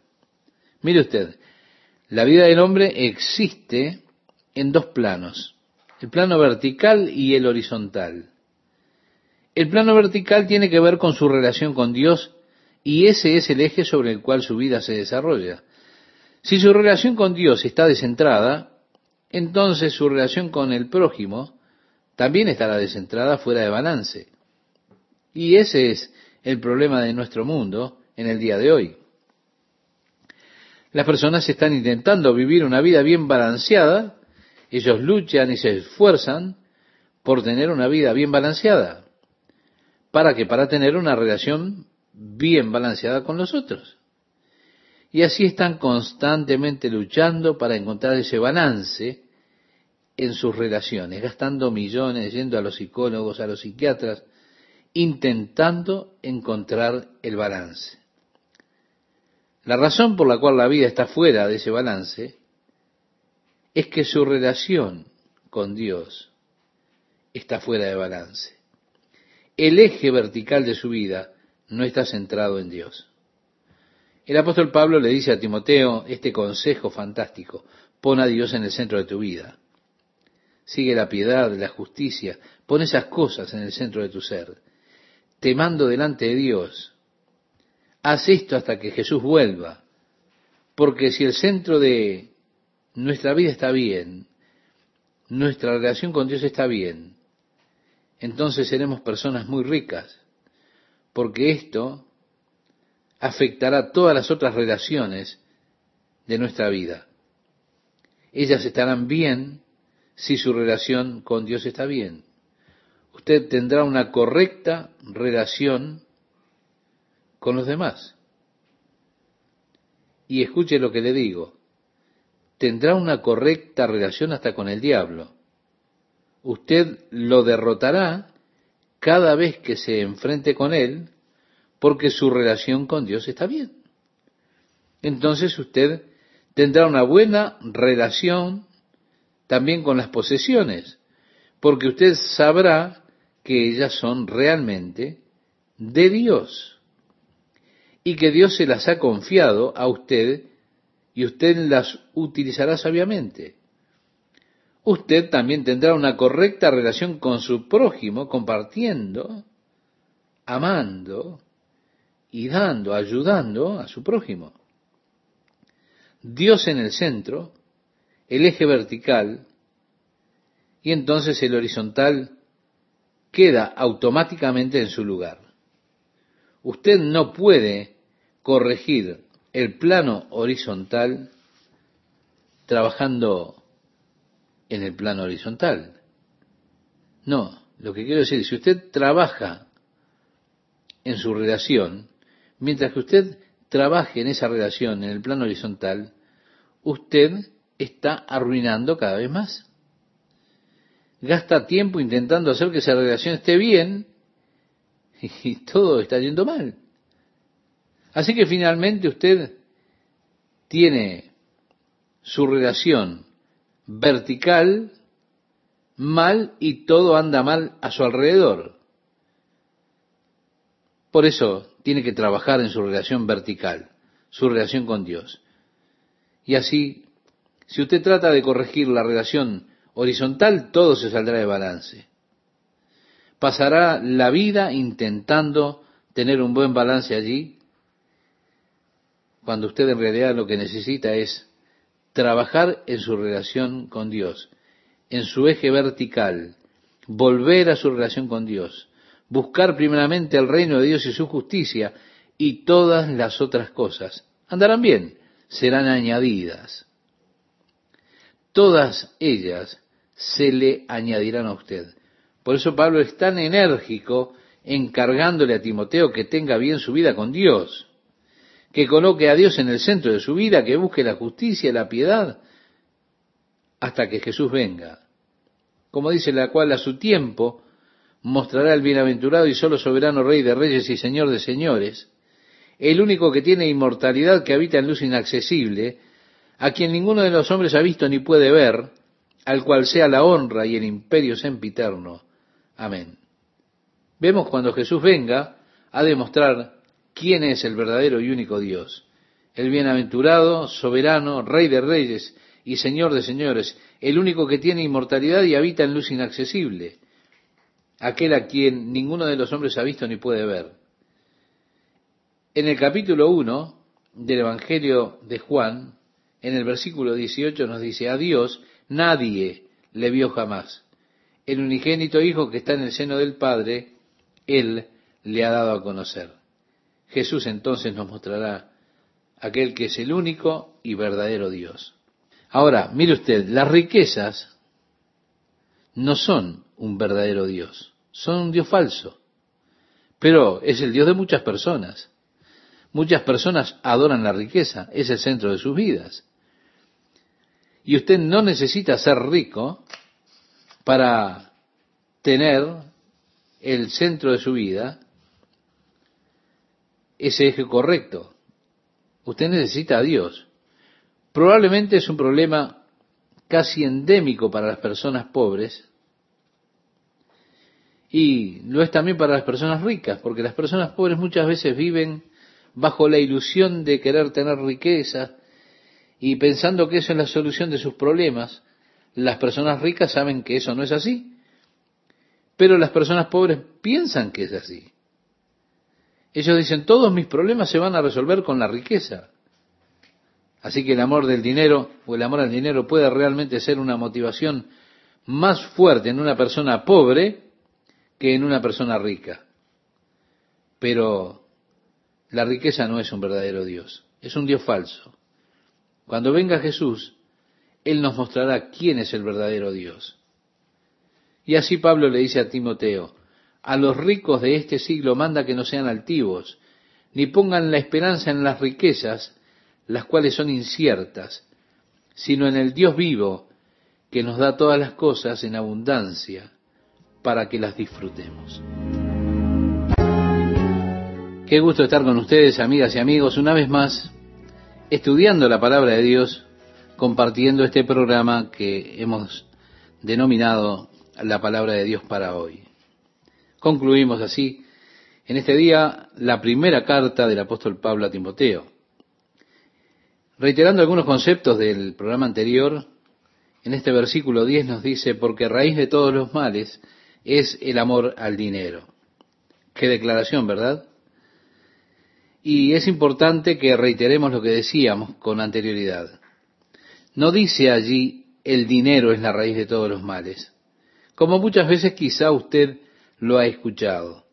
Mire usted, la vida del hombre existe en dos planos, el plano vertical y el horizontal. El plano vertical tiene que ver con su relación con Dios y ese es el eje sobre el cual su vida se desarrolla. Si su relación con Dios está descentrada, entonces su relación con el prójimo también estará descentrada fuera de balance. Y ese es el problema de nuestro mundo en el día de hoy. Las personas están intentando vivir una vida bien balanceada, ellos luchan y se esfuerzan por tener una vida bien balanceada. ¿Para que Para tener una relación bien balanceada con los otros. Y así están constantemente luchando para encontrar ese balance en sus relaciones, gastando millones, yendo a los psicólogos, a los psiquiatras, intentando encontrar el balance. La razón por la cual la vida está fuera de ese balance es que su relación con Dios está fuera de balance. El eje vertical de su vida no está centrado en Dios. El apóstol Pablo le dice a Timoteo este consejo fantástico, pon a Dios en el centro de tu vida. Sigue la piedad, la justicia, pon esas cosas en el centro de tu ser. Te mando delante de Dios. Haz esto hasta que Jesús vuelva. Porque si el centro de nuestra vida está bien, nuestra relación con Dios está bien, entonces seremos personas muy ricas, porque esto afectará todas las otras relaciones de nuestra vida. Ellas estarán bien si su relación con Dios está bien. Usted tendrá una correcta relación con los demás. Y escuche lo que le digo, tendrá una correcta relación hasta con el diablo. Usted lo derrotará cada vez que se enfrente con Él, porque su relación con Dios está bien. Entonces usted tendrá una buena relación también con las posesiones, porque usted sabrá que ellas son realmente de Dios y que Dios se las ha confiado a usted y usted las utilizará sabiamente usted también tendrá una correcta relación con su prójimo, compartiendo, amando y dando, ayudando a su prójimo. Dios en el centro, el eje vertical, y entonces el horizontal queda automáticamente en su lugar. Usted no puede corregir el plano horizontal trabajando en el plano horizontal. No, lo que quiero decir, si usted trabaja en su relación, mientras que usted trabaje en esa relación en el plano horizontal, usted está arruinando cada vez más. Gasta tiempo intentando hacer que esa relación esté bien y todo está yendo mal. Así que finalmente usted tiene su relación vertical mal y todo anda mal a su alrededor. Por eso tiene que trabajar en su relación vertical, su relación con Dios. Y así, si usted trata de corregir la relación horizontal, todo se saldrá de balance. Pasará la vida intentando tener un buen balance allí, cuando usted en realidad lo que necesita es trabajar en su relación con Dios en su eje vertical, volver a su relación con Dios, buscar primeramente el reino de Dios y su justicia, y todas las otras cosas andarán bien, serán añadidas. Todas ellas se le añadirán a usted. Por eso Pablo es tan enérgico encargándole a Timoteo que tenga bien su vida con Dios, que coloque a Dios en el centro de su vida, que busque la justicia y la piedad, hasta que Jesús venga. Como dice la cual a su tiempo mostrará el bienaventurado y solo soberano Rey de Reyes y Señor de Señores, el único que tiene inmortalidad que habita en luz inaccesible, a quien ninguno de los hombres ha visto ni puede ver, al cual sea la honra y el imperio sempiterno. Amén. Vemos cuando Jesús venga a demostrar quién es el verdadero y único Dios, el bienaventurado, soberano, Rey de Reyes y Señor de señores, el único que tiene inmortalidad y habita en luz inaccesible, aquel a quien ninguno de los hombres ha visto ni puede ver. En el capítulo 1 del Evangelio de Juan, en el versículo 18 nos dice, a Dios nadie le vio jamás. El unigénito Hijo que está en el seno del Padre, Él le ha dado a conocer. Jesús entonces nos mostrará aquel que es el único y verdadero Dios. Ahora, mire usted, las riquezas no son un verdadero Dios, son un Dios falso, pero es el Dios de muchas personas. Muchas personas adoran la riqueza, es el centro de sus vidas. Y usted no necesita ser rico para tener el centro de su vida, ese eje correcto. Usted necesita a Dios. Probablemente es un problema casi endémico para las personas pobres y lo es también para las personas ricas, porque las personas pobres muchas veces viven bajo la ilusión de querer tener riqueza y pensando que eso es la solución de sus problemas. Las personas ricas saben que eso no es así, pero las personas pobres piensan que es así. Ellos dicen, todos mis problemas se van a resolver con la riqueza. Así que el amor del dinero o el amor al dinero puede realmente ser una motivación más fuerte en una persona pobre que en una persona rica. Pero la riqueza no es un verdadero Dios, es un Dios falso. Cuando venga Jesús, Él nos mostrará quién es el verdadero Dios. Y así Pablo le dice a Timoteo, a los ricos de este siglo manda que no sean altivos, ni pongan la esperanza en las riquezas, las cuales son inciertas, sino en el Dios vivo, que nos da todas las cosas en abundancia para que las disfrutemos. Qué gusto estar con ustedes, amigas y amigos, una vez más, estudiando la palabra de Dios, compartiendo este programa que hemos denominado la palabra de Dios para hoy. Concluimos así en este día la primera carta del apóstol Pablo a Timoteo. Reiterando algunos conceptos del programa anterior, en este versículo 10 nos dice, porque raíz de todos los males es el amor al dinero. Qué declaración, ¿verdad? Y es importante que reiteremos lo que decíamos con anterioridad. No dice allí el dinero es la raíz de todos los males, como muchas veces quizá usted lo ha escuchado.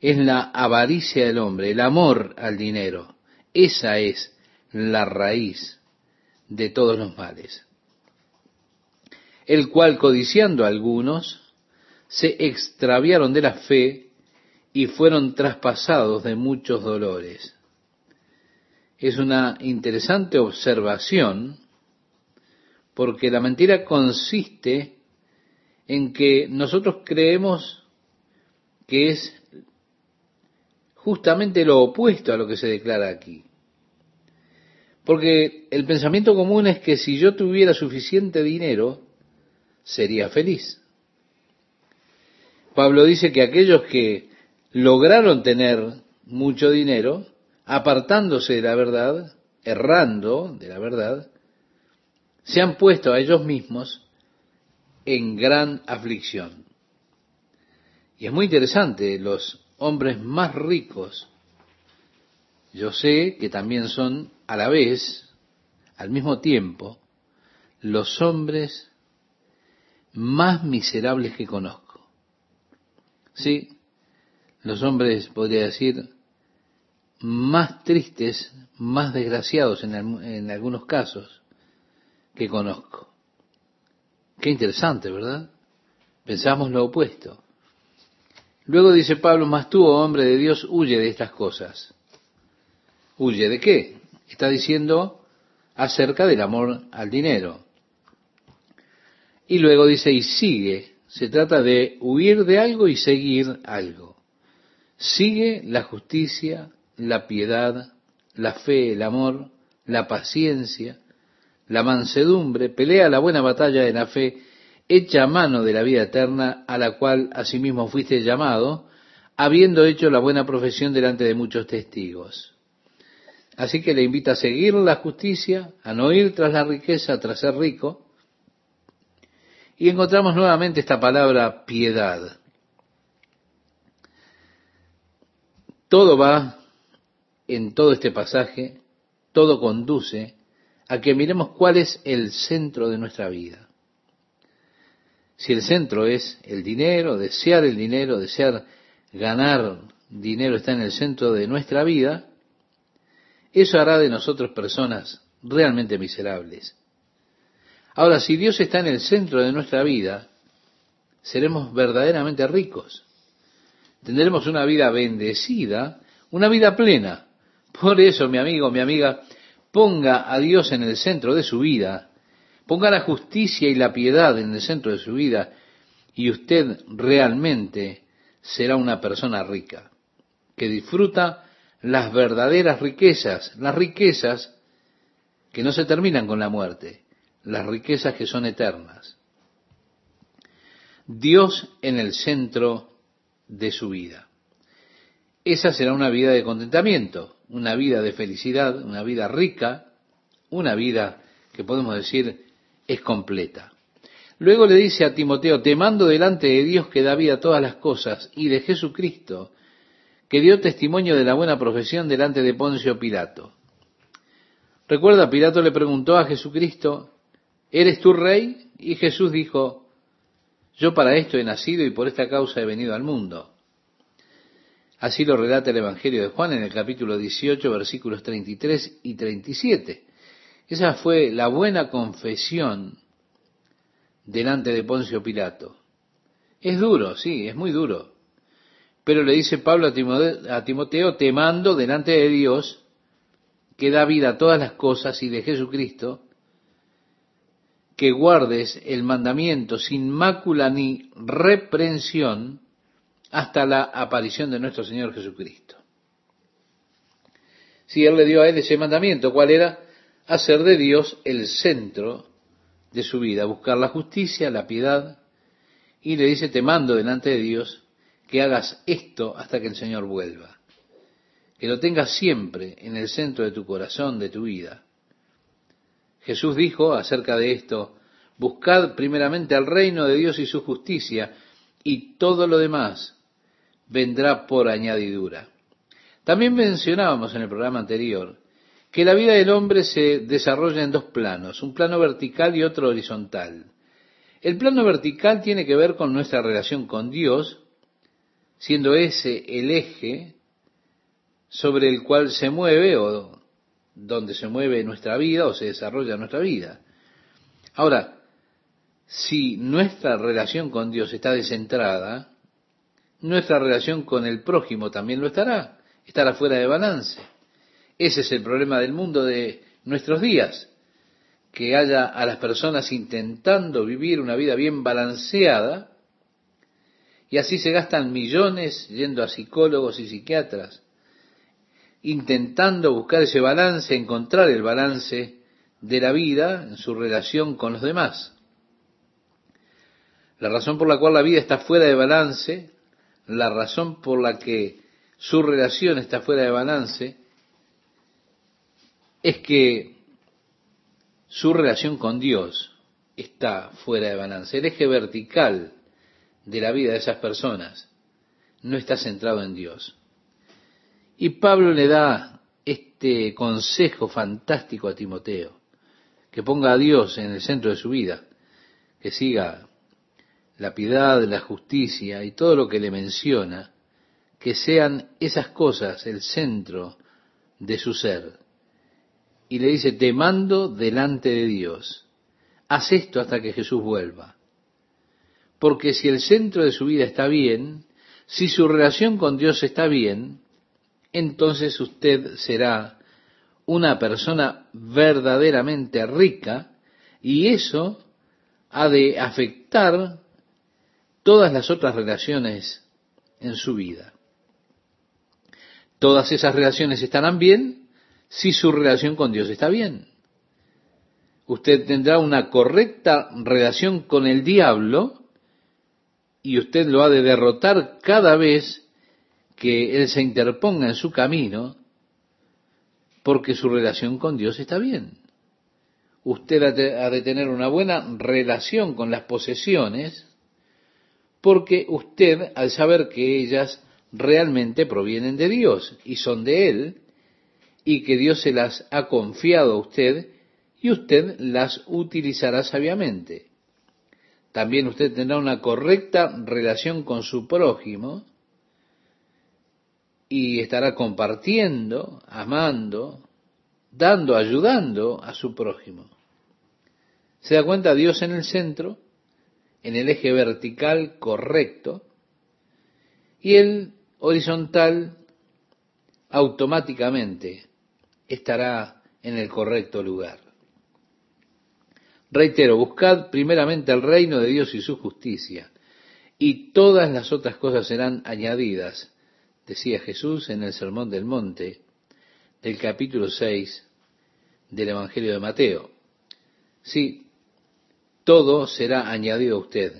Es la avaricia del hombre, el amor al dinero. Esa es la raíz de todos los males. El cual, codiciando a algunos, se extraviaron de la fe y fueron traspasados de muchos dolores. Es una interesante observación porque la mentira consiste en que nosotros creemos que es justamente lo opuesto a lo que se declara aquí. Porque el pensamiento común es que si yo tuviera suficiente dinero, sería feliz. Pablo dice que aquellos que lograron tener mucho dinero, apartándose de la verdad, errando de la verdad, se han puesto a ellos mismos en gran aflicción. Y es muy interesante, los hombres más ricos, yo sé que también son a la vez, al mismo tiempo, los hombres más miserables que conozco. Sí, los hombres, podría decir, más tristes, más desgraciados en, en algunos casos que conozco. Qué interesante, ¿verdad? Pensamos lo opuesto. Luego dice Pablo, mas tú, oh hombre de Dios, huye de estas cosas. ¿Huye de qué? Está diciendo acerca del amor al dinero. Y luego dice, y sigue. Se trata de huir de algo y seguir algo. Sigue la justicia, la piedad, la fe, el amor, la paciencia, la mansedumbre, pelea la buena batalla de la fe, echa mano de la vida eterna a la cual asimismo fuiste llamado, habiendo hecho la buena profesión delante de muchos testigos. Así que le invita a seguir la justicia, a no ir tras la riqueza, tras ser rico. Y encontramos nuevamente esta palabra piedad. Todo va en todo este pasaje, todo conduce a que miremos cuál es el centro de nuestra vida. Si el centro es el dinero, desear el dinero, desear ganar dinero está en el centro de nuestra vida, eso hará de nosotros personas realmente miserables. Ahora, si Dios está en el centro de nuestra vida, seremos verdaderamente ricos. Tendremos una vida bendecida, una vida plena. Por eso, mi amigo, mi amiga, ponga a Dios en el centro de su vida Ponga la justicia y la piedad en el centro de su vida y usted realmente será una persona rica, que disfruta las verdaderas riquezas, las riquezas que no se terminan con la muerte, las riquezas que son eternas. Dios en el centro de su vida. Esa será una vida de contentamiento, una vida de felicidad, una vida rica, una vida que podemos decir es completa. Luego le dice a Timoteo, te mando delante de Dios que da vida a todas las cosas y de Jesucristo, que dio testimonio de la buena profesión delante de Poncio Pilato. Recuerda, Pilato le preguntó a Jesucristo, ¿eres tú rey? Y Jesús dijo, yo para esto he nacido y por esta causa he venido al mundo. Así lo relata el Evangelio de Juan en el capítulo 18, versículos 33 y 37. Esa fue la buena confesión delante de Poncio Pilato. Es duro, sí, es muy duro. Pero le dice Pablo a Timoteo, te mando delante de Dios, que da vida a todas las cosas, y de Jesucristo, que guardes el mandamiento sin mácula ni reprensión hasta la aparición de nuestro Señor Jesucristo. Si Él le dio a él ese mandamiento, ¿cuál era? hacer de Dios el centro de su vida, buscar la justicia, la piedad, y le dice, te mando delante de Dios que hagas esto hasta que el Señor vuelva, que lo tengas siempre en el centro de tu corazón, de tu vida. Jesús dijo acerca de esto, buscad primeramente al reino de Dios y su justicia, y todo lo demás vendrá por añadidura. También mencionábamos en el programa anterior que la vida del hombre se desarrolla en dos planos, un plano vertical y otro horizontal. El plano vertical tiene que ver con nuestra relación con Dios, siendo ese el eje sobre el cual se mueve o donde se mueve nuestra vida o se desarrolla nuestra vida. Ahora, si nuestra relación con Dios está descentrada, nuestra relación con el prójimo también lo estará, estará fuera de balance. Ese es el problema del mundo de nuestros días, que haya a las personas intentando vivir una vida bien balanceada, y así se gastan millones yendo a psicólogos y psiquiatras, intentando buscar ese balance, encontrar el balance de la vida en su relación con los demás. La razón por la cual la vida está fuera de balance, la razón por la que su relación está fuera de balance, es que su relación con Dios está fuera de balance. El eje vertical de la vida de esas personas no está centrado en Dios. Y Pablo le da este consejo fantástico a Timoteo, que ponga a Dios en el centro de su vida, que siga la piedad, la justicia y todo lo que le menciona, que sean esas cosas el centro de su ser. Y le dice, te mando delante de Dios, haz esto hasta que Jesús vuelva. Porque si el centro de su vida está bien, si su relación con Dios está bien, entonces usted será una persona verdaderamente rica y eso ha de afectar todas las otras relaciones en su vida. Todas esas relaciones estarán bien si su relación con Dios está bien. Usted tendrá una correcta relación con el diablo y usted lo ha de derrotar cada vez que Él se interponga en su camino porque su relación con Dios está bien. Usted ha de tener una buena relación con las posesiones porque usted, al saber que ellas realmente provienen de Dios y son de Él, y que Dios se las ha confiado a usted, y usted las utilizará sabiamente. También usted tendrá una correcta relación con su prójimo y estará compartiendo, amando, dando, ayudando a su prójimo. ¿Se da cuenta Dios en el centro? En el eje vertical correcto y el horizontal automáticamente estará en el correcto lugar. Reitero, buscad primeramente el reino de Dios y su justicia, y todas las otras cosas serán añadidas, decía Jesús en el Sermón del Monte del capítulo 6 del Evangelio de Mateo. Sí, todo será añadido a usted.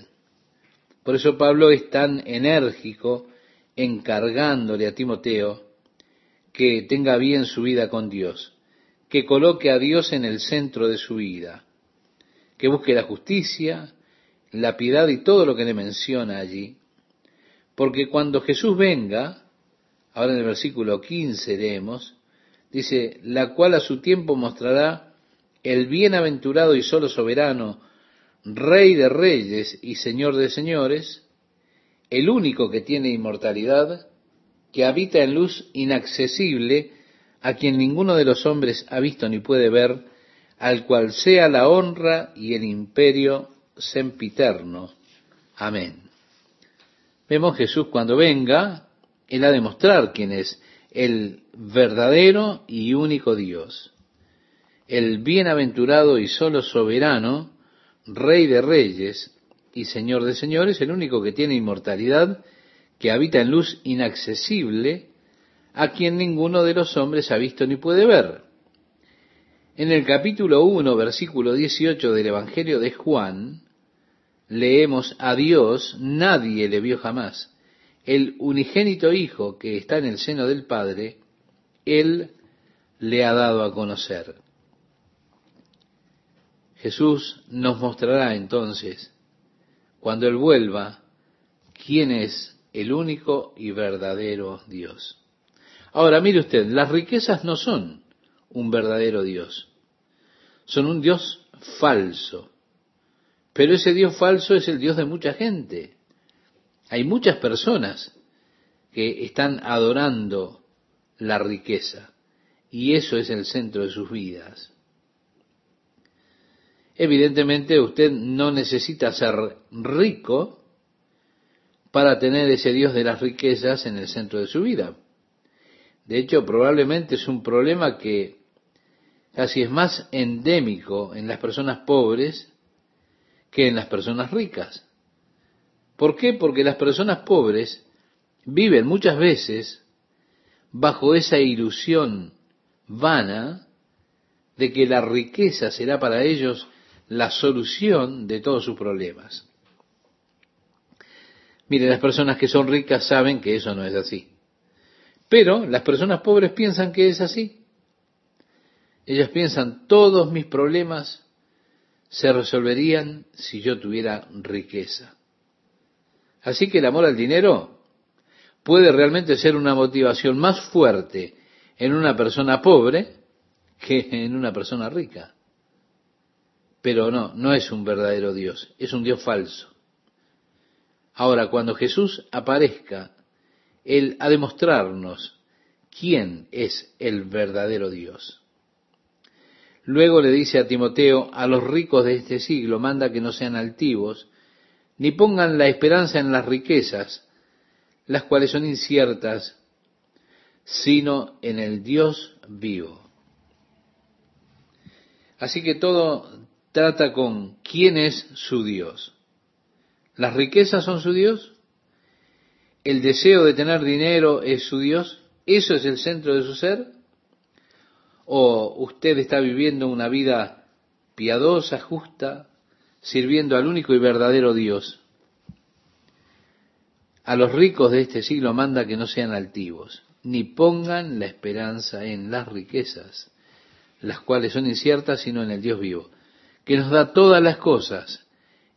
Por eso Pablo es tan enérgico encargándole a Timoteo que tenga bien su vida con Dios, que coloque a Dios en el centro de su vida, que busque la justicia, la piedad y todo lo que le menciona allí. Porque cuando Jesús venga, ahora en el versículo 15 leemos, dice, la cual a su tiempo mostrará el bienaventurado y solo soberano, Rey de reyes y Señor de señores, el único que tiene inmortalidad, que habita en luz inaccesible, a quien ninguno de los hombres ha visto ni puede ver, al cual sea la honra y el imperio sempiterno. Amén. Vemos Jesús cuando venga, Él ha de mostrar quién es el verdadero y único Dios, el bienaventurado y solo soberano, Rey de reyes y Señor de señores, el único que tiene inmortalidad, que habita en luz inaccesible, a quien ninguno de los hombres ha visto ni puede ver. En el capítulo 1, versículo 18 del Evangelio de Juan, leemos a Dios, nadie le vio jamás. El unigénito Hijo que está en el seno del Padre, Él le ha dado a conocer. Jesús nos mostrará entonces, cuando Él vuelva, quién es el único y verdadero Dios. Ahora, mire usted, las riquezas no son un verdadero Dios, son un Dios falso. Pero ese Dios falso es el Dios de mucha gente. Hay muchas personas que están adorando la riqueza y eso es el centro de sus vidas. Evidentemente usted no necesita ser rico para tener ese Dios de las riquezas en el centro de su vida. De hecho, probablemente es un problema que casi es más endémico en las personas pobres que en las personas ricas. ¿Por qué? Porque las personas pobres viven muchas veces bajo esa ilusión vana de que la riqueza será para ellos la solución de todos sus problemas. Mire, las personas que son ricas saben que eso no es así. Pero las personas pobres piensan que es así. Ellas piensan, todos mis problemas se resolverían si yo tuviera riqueza. Así que el amor al dinero puede realmente ser una motivación más fuerte en una persona pobre que en una persona rica. Pero no, no es un verdadero Dios, es un Dios falso. Ahora, cuando Jesús aparezca, Él ha de mostrarnos quién es el verdadero Dios. Luego le dice a Timoteo, a los ricos de este siglo manda que no sean altivos, ni pongan la esperanza en las riquezas, las cuales son inciertas, sino en el Dios vivo. Así que todo trata con quién es su Dios. ¿Las riquezas son su Dios? ¿El deseo de tener dinero es su Dios? ¿Eso es el centro de su ser? ¿O usted está viviendo una vida piadosa, justa, sirviendo al único y verdadero Dios? A los ricos de este siglo manda que no sean altivos, ni pongan la esperanza en las riquezas, las cuales son inciertas, sino en el Dios vivo, que nos da todas las cosas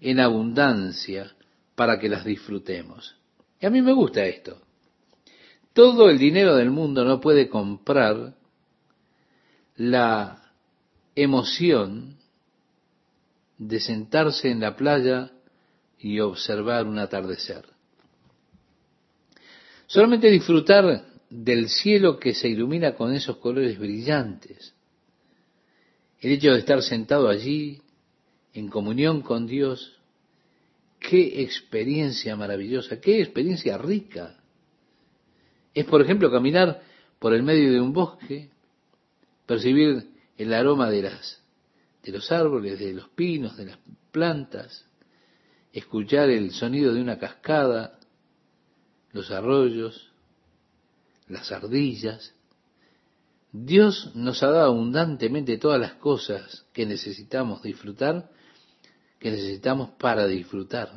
en abundancia para que las disfrutemos. Y a mí me gusta esto. Todo el dinero del mundo no puede comprar la emoción de sentarse en la playa y observar un atardecer. Solamente disfrutar del cielo que se ilumina con esos colores brillantes. El hecho de estar sentado allí en comunión con Dios, qué experiencia maravillosa, qué experiencia rica. Es, por ejemplo, caminar por el medio de un bosque, percibir el aroma de las de los árboles, de los pinos, de las plantas, escuchar el sonido de una cascada, los arroyos, las ardillas. Dios nos ha dado abundantemente todas las cosas que necesitamos disfrutar que necesitamos para disfrutar.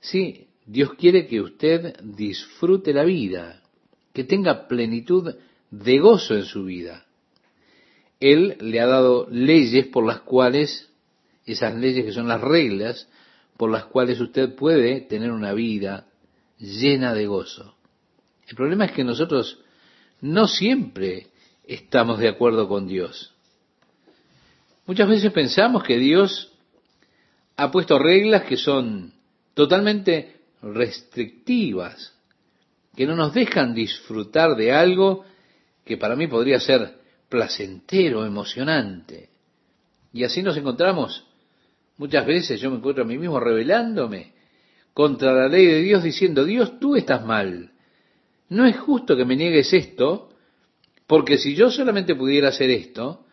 Sí, Dios quiere que usted disfrute la vida, que tenga plenitud de gozo en su vida. Él le ha dado leyes por las cuales, esas leyes que son las reglas, por las cuales usted puede tener una vida llena de gozo. El problema es que nosotros no siempre estamos de acuerdo con Dios. Muchas veces pensamos que Dios ha puesto reglas que son totalmente restrictivas, que no nos dejan disfrutar de algo que para mí podría ser placentero, emocionante. Y así nos encontramos. Muchas veces yo me encuentro a mí mismo rebelándome contra la ley de Dios diciendo, Dios, tú estás mal. No es justo que me niegues esto, porque si yo solamente pudiera hacer esto,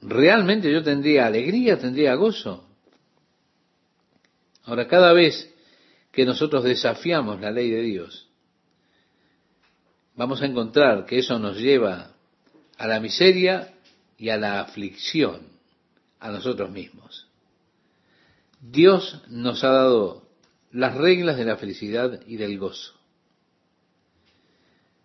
realmente yo tendría alegría, tendría gozo. Ahora, cada vez que nosotros desafiamos la ley de Dios, vamos a encontrar que eso nos lleva a la miseria y a la aflicción a nosotros mismos. Dios nos ha dado las reglas de la felicidad y del gozo.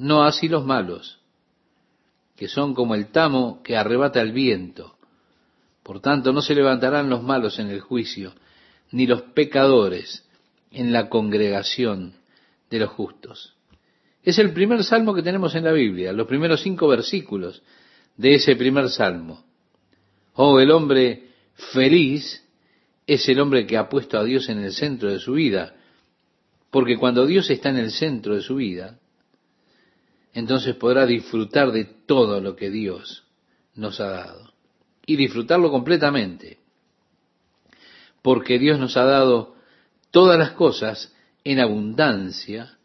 No así los malos, que son como el tamo que arrebata el viento. Por tanto, no se levantarán los malos en el juicio, ni los pecadores en la congregación de los justos. Es el primer salmo que tenemos en la Biblia, los primeros cinco versículos de ese primer salmo. Oh, el hombre feliz es el hombre que ha puesto a Dios en el centro de su vida, porque cuando Dios está en el centro de su vida, entonces podrá disfrutar de todo lo que Dios nos ha dado y disfrutarlo completamente, porque Dios nos ha dado todas las cosas en abundancia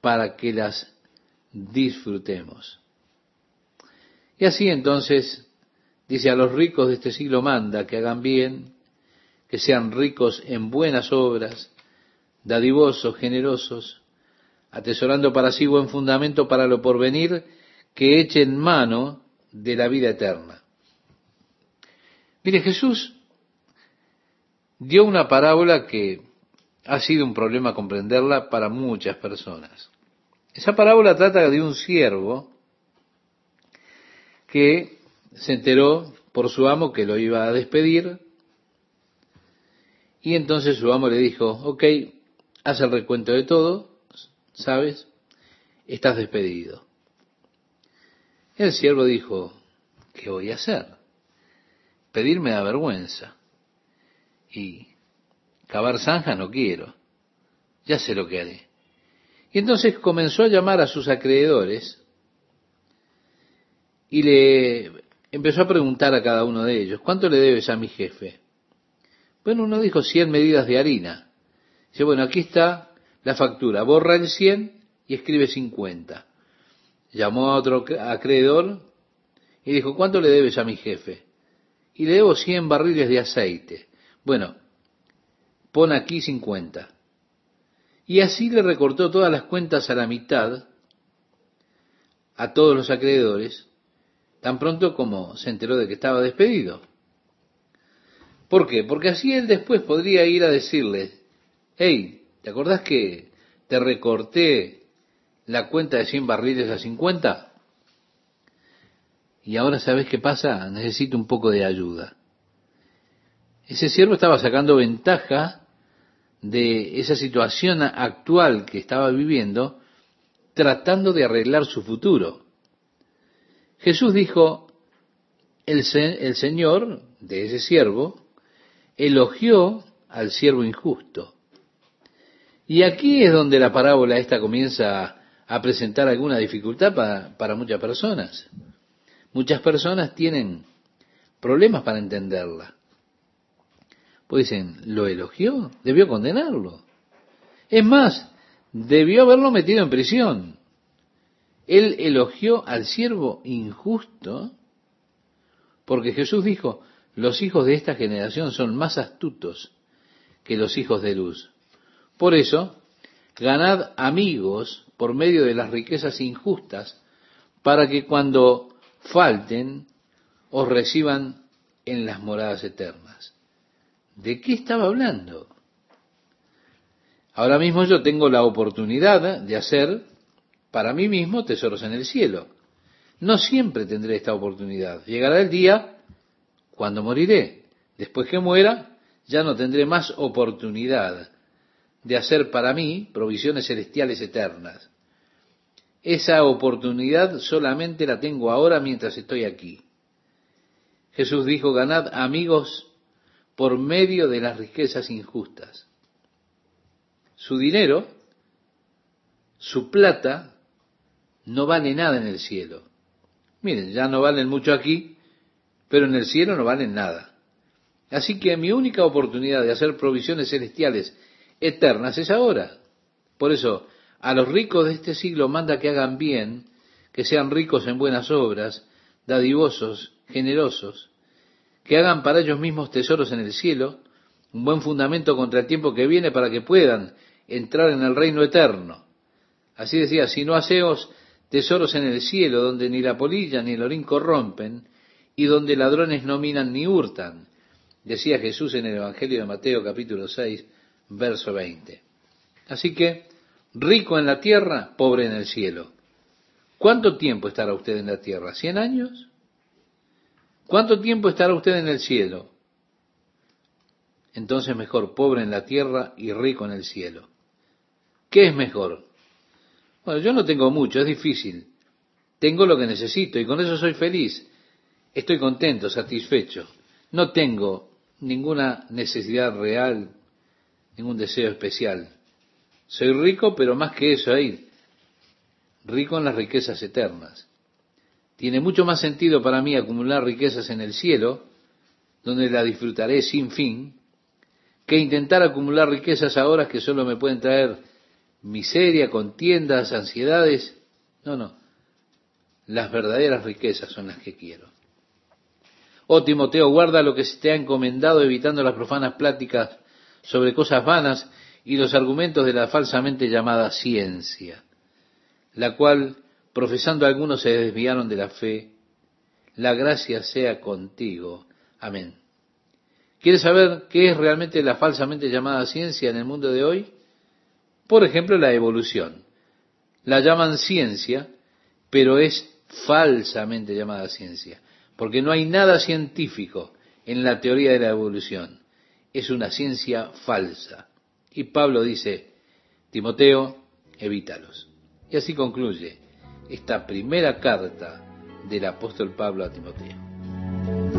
para que las disfrutemos. Y así entonces, dice a los ricos de este siglo manda que hagan bien, que sean ricos en buenas obras, dadivosos, generosos, atesorando para sí buen fundamento para lo porvenir, que echen mano de la vida eterna. Mire, Jesús dio una parábola que ha sido un problema comprenderla para muchas personas. Esa parábola trata de un siervo que se enteró por su amo que lo iba a despedir y entonces su amo le dijo, ok, haz el recuento de todo, ¿sabes? Estás despedido. El siervo dijo, ¿qué voy a hacer? Pedirme da vergüenza. Y cavar zanja no quiero. Ya sé lo que haré. Y entonces comenzó a llamar a sus acreedores y le empezó a preguntar a cada uno de ellos, ¿cuánto le debes a mi jefe? Bueno, uno dijo 100 medidas de harina. Dice, bueno, aquí está la factura, borra el 100 y escribe 50. Llamó a otro acreedor y dijo, ¿cuánto le debes a mi jefe? Y le debo 100 barriles de aceite. Bueno, pon aquí 50. Y así le recortó todas las cuentas a la mitad a todos los acreedores, tan pronto como se enteró de que estaba despedido. ¿Por qué? Porque así él después podría ir a decirle, hey, ¿te acordás que te recorté la cuenta de 100 barriles a 50? Y ahora sabes qué pasa, necesito un poco de ayuda. Ese siervo estaba sacando ventaja de esa situación actual que estaba viviendo, tratando de arreglar su futuro. Jesús dijo, el, el Señor de ese siervo elogió al siervo injusto. Y aquí es donde la parábola esta comienza a presentar alguna dificultad para, muchas personas. Muchas personas tienen problemas para entenderla. Pues dicen, ¿lo elogió? Debió condenarlo. Es más, debió haberlo metido en prisión. Él elogió al siervo injusto porque Jesús dijo, los hijos de esta generación son más astutos que los hijos de luz. Por eso, ganad amigos por medio de las riquezas injustas, para que cuando falten os reciban en las moradas eternas. ¿De qué estaba hablando? Ahora mismo yo tengo la oportunidad de hacer para mí mismo tesoros en el cielo. No siempre tendré esta oportunidad. Llegará el día cuando moriré. Después que muera, ya no tendré más oportunidad de hacer para mí provisiones celestiales eternas. Esa oportunidad solamente la tengo ahora mientras estoy aquí. Jesús dijo, ganad amigos por medio de las riquezas injustas. Su dinero, su plata, no vale nada en el cielo. Miren, ya no valen mucho aquí, pero en el cielo no valen nada. Así que mi única oportunidad de hacer provisiones celestiales eternas es ahora. Por eso, a los ricos de este siglo manda que hagan bien, que sean ricos en buenas obras, dadivosos, generosos, que hagan para ellos mismos tesoros en el cielo, un buen fundamento contra el tiempo que viene para que puedan entrar en el reino eterno. Así decía, si no haceos tesoros en el cielo, donde ni la polilla ni el orín corrompen, y donde ladrones no minan ni hurtan, decía Jesús en el Evangelio de Mateo capítulo 6, verso 20. Así que, rico en la tierra, pobre en el cielo. ¿Cuánto tiempo estará usted en la tierra? ¿Cien años? ¿Cuánto tiempo estará usted en el cielo? Entonces mejor pobre en la tierra y rico en el cielo. ¿Qué es mejor? Bueno, yo no tengo mucho, es difícil. Tengo lo que necesito y con eso soy feliz. Estoy contento, satisfecho. No tengo ninguna necesidad real, ningún deseo especial. Soy rico, pero más que eso ahí, rico en las riquezas eternas. Tiene mucho más sentido para mí acumular riquezas en el cielo, donde la disfrutaré sin fin, que intentar acumular riquezas ahora que solo me pueden traer miseria, contiendas, ansiedades. No, no. Las verdaderas riquezas son las que quiero. Oh Timoteo, guarda lo que se te ha encomendado, evitando las profanas pláticas sobre cosas vanas y los argumentos de la falsamente llamada ciencia, la cual, profesando algunos, se desviaron de la fe. La gracia sea contigo. Amén. ¿Quieres saber qué es realmente la falsamente llamada ciencia en el mundo de hoy? Por ejemplo, la evolución. La llaman ciencia, pero es falsamente llamada ciencia, porque no hay nada científico en la teoría de la evolución. Es una ciencia falsa. Y Pablo dice, Timoteo, evítalos. Y así concluye esta primera carta del apóstol Pablo a Timoteo.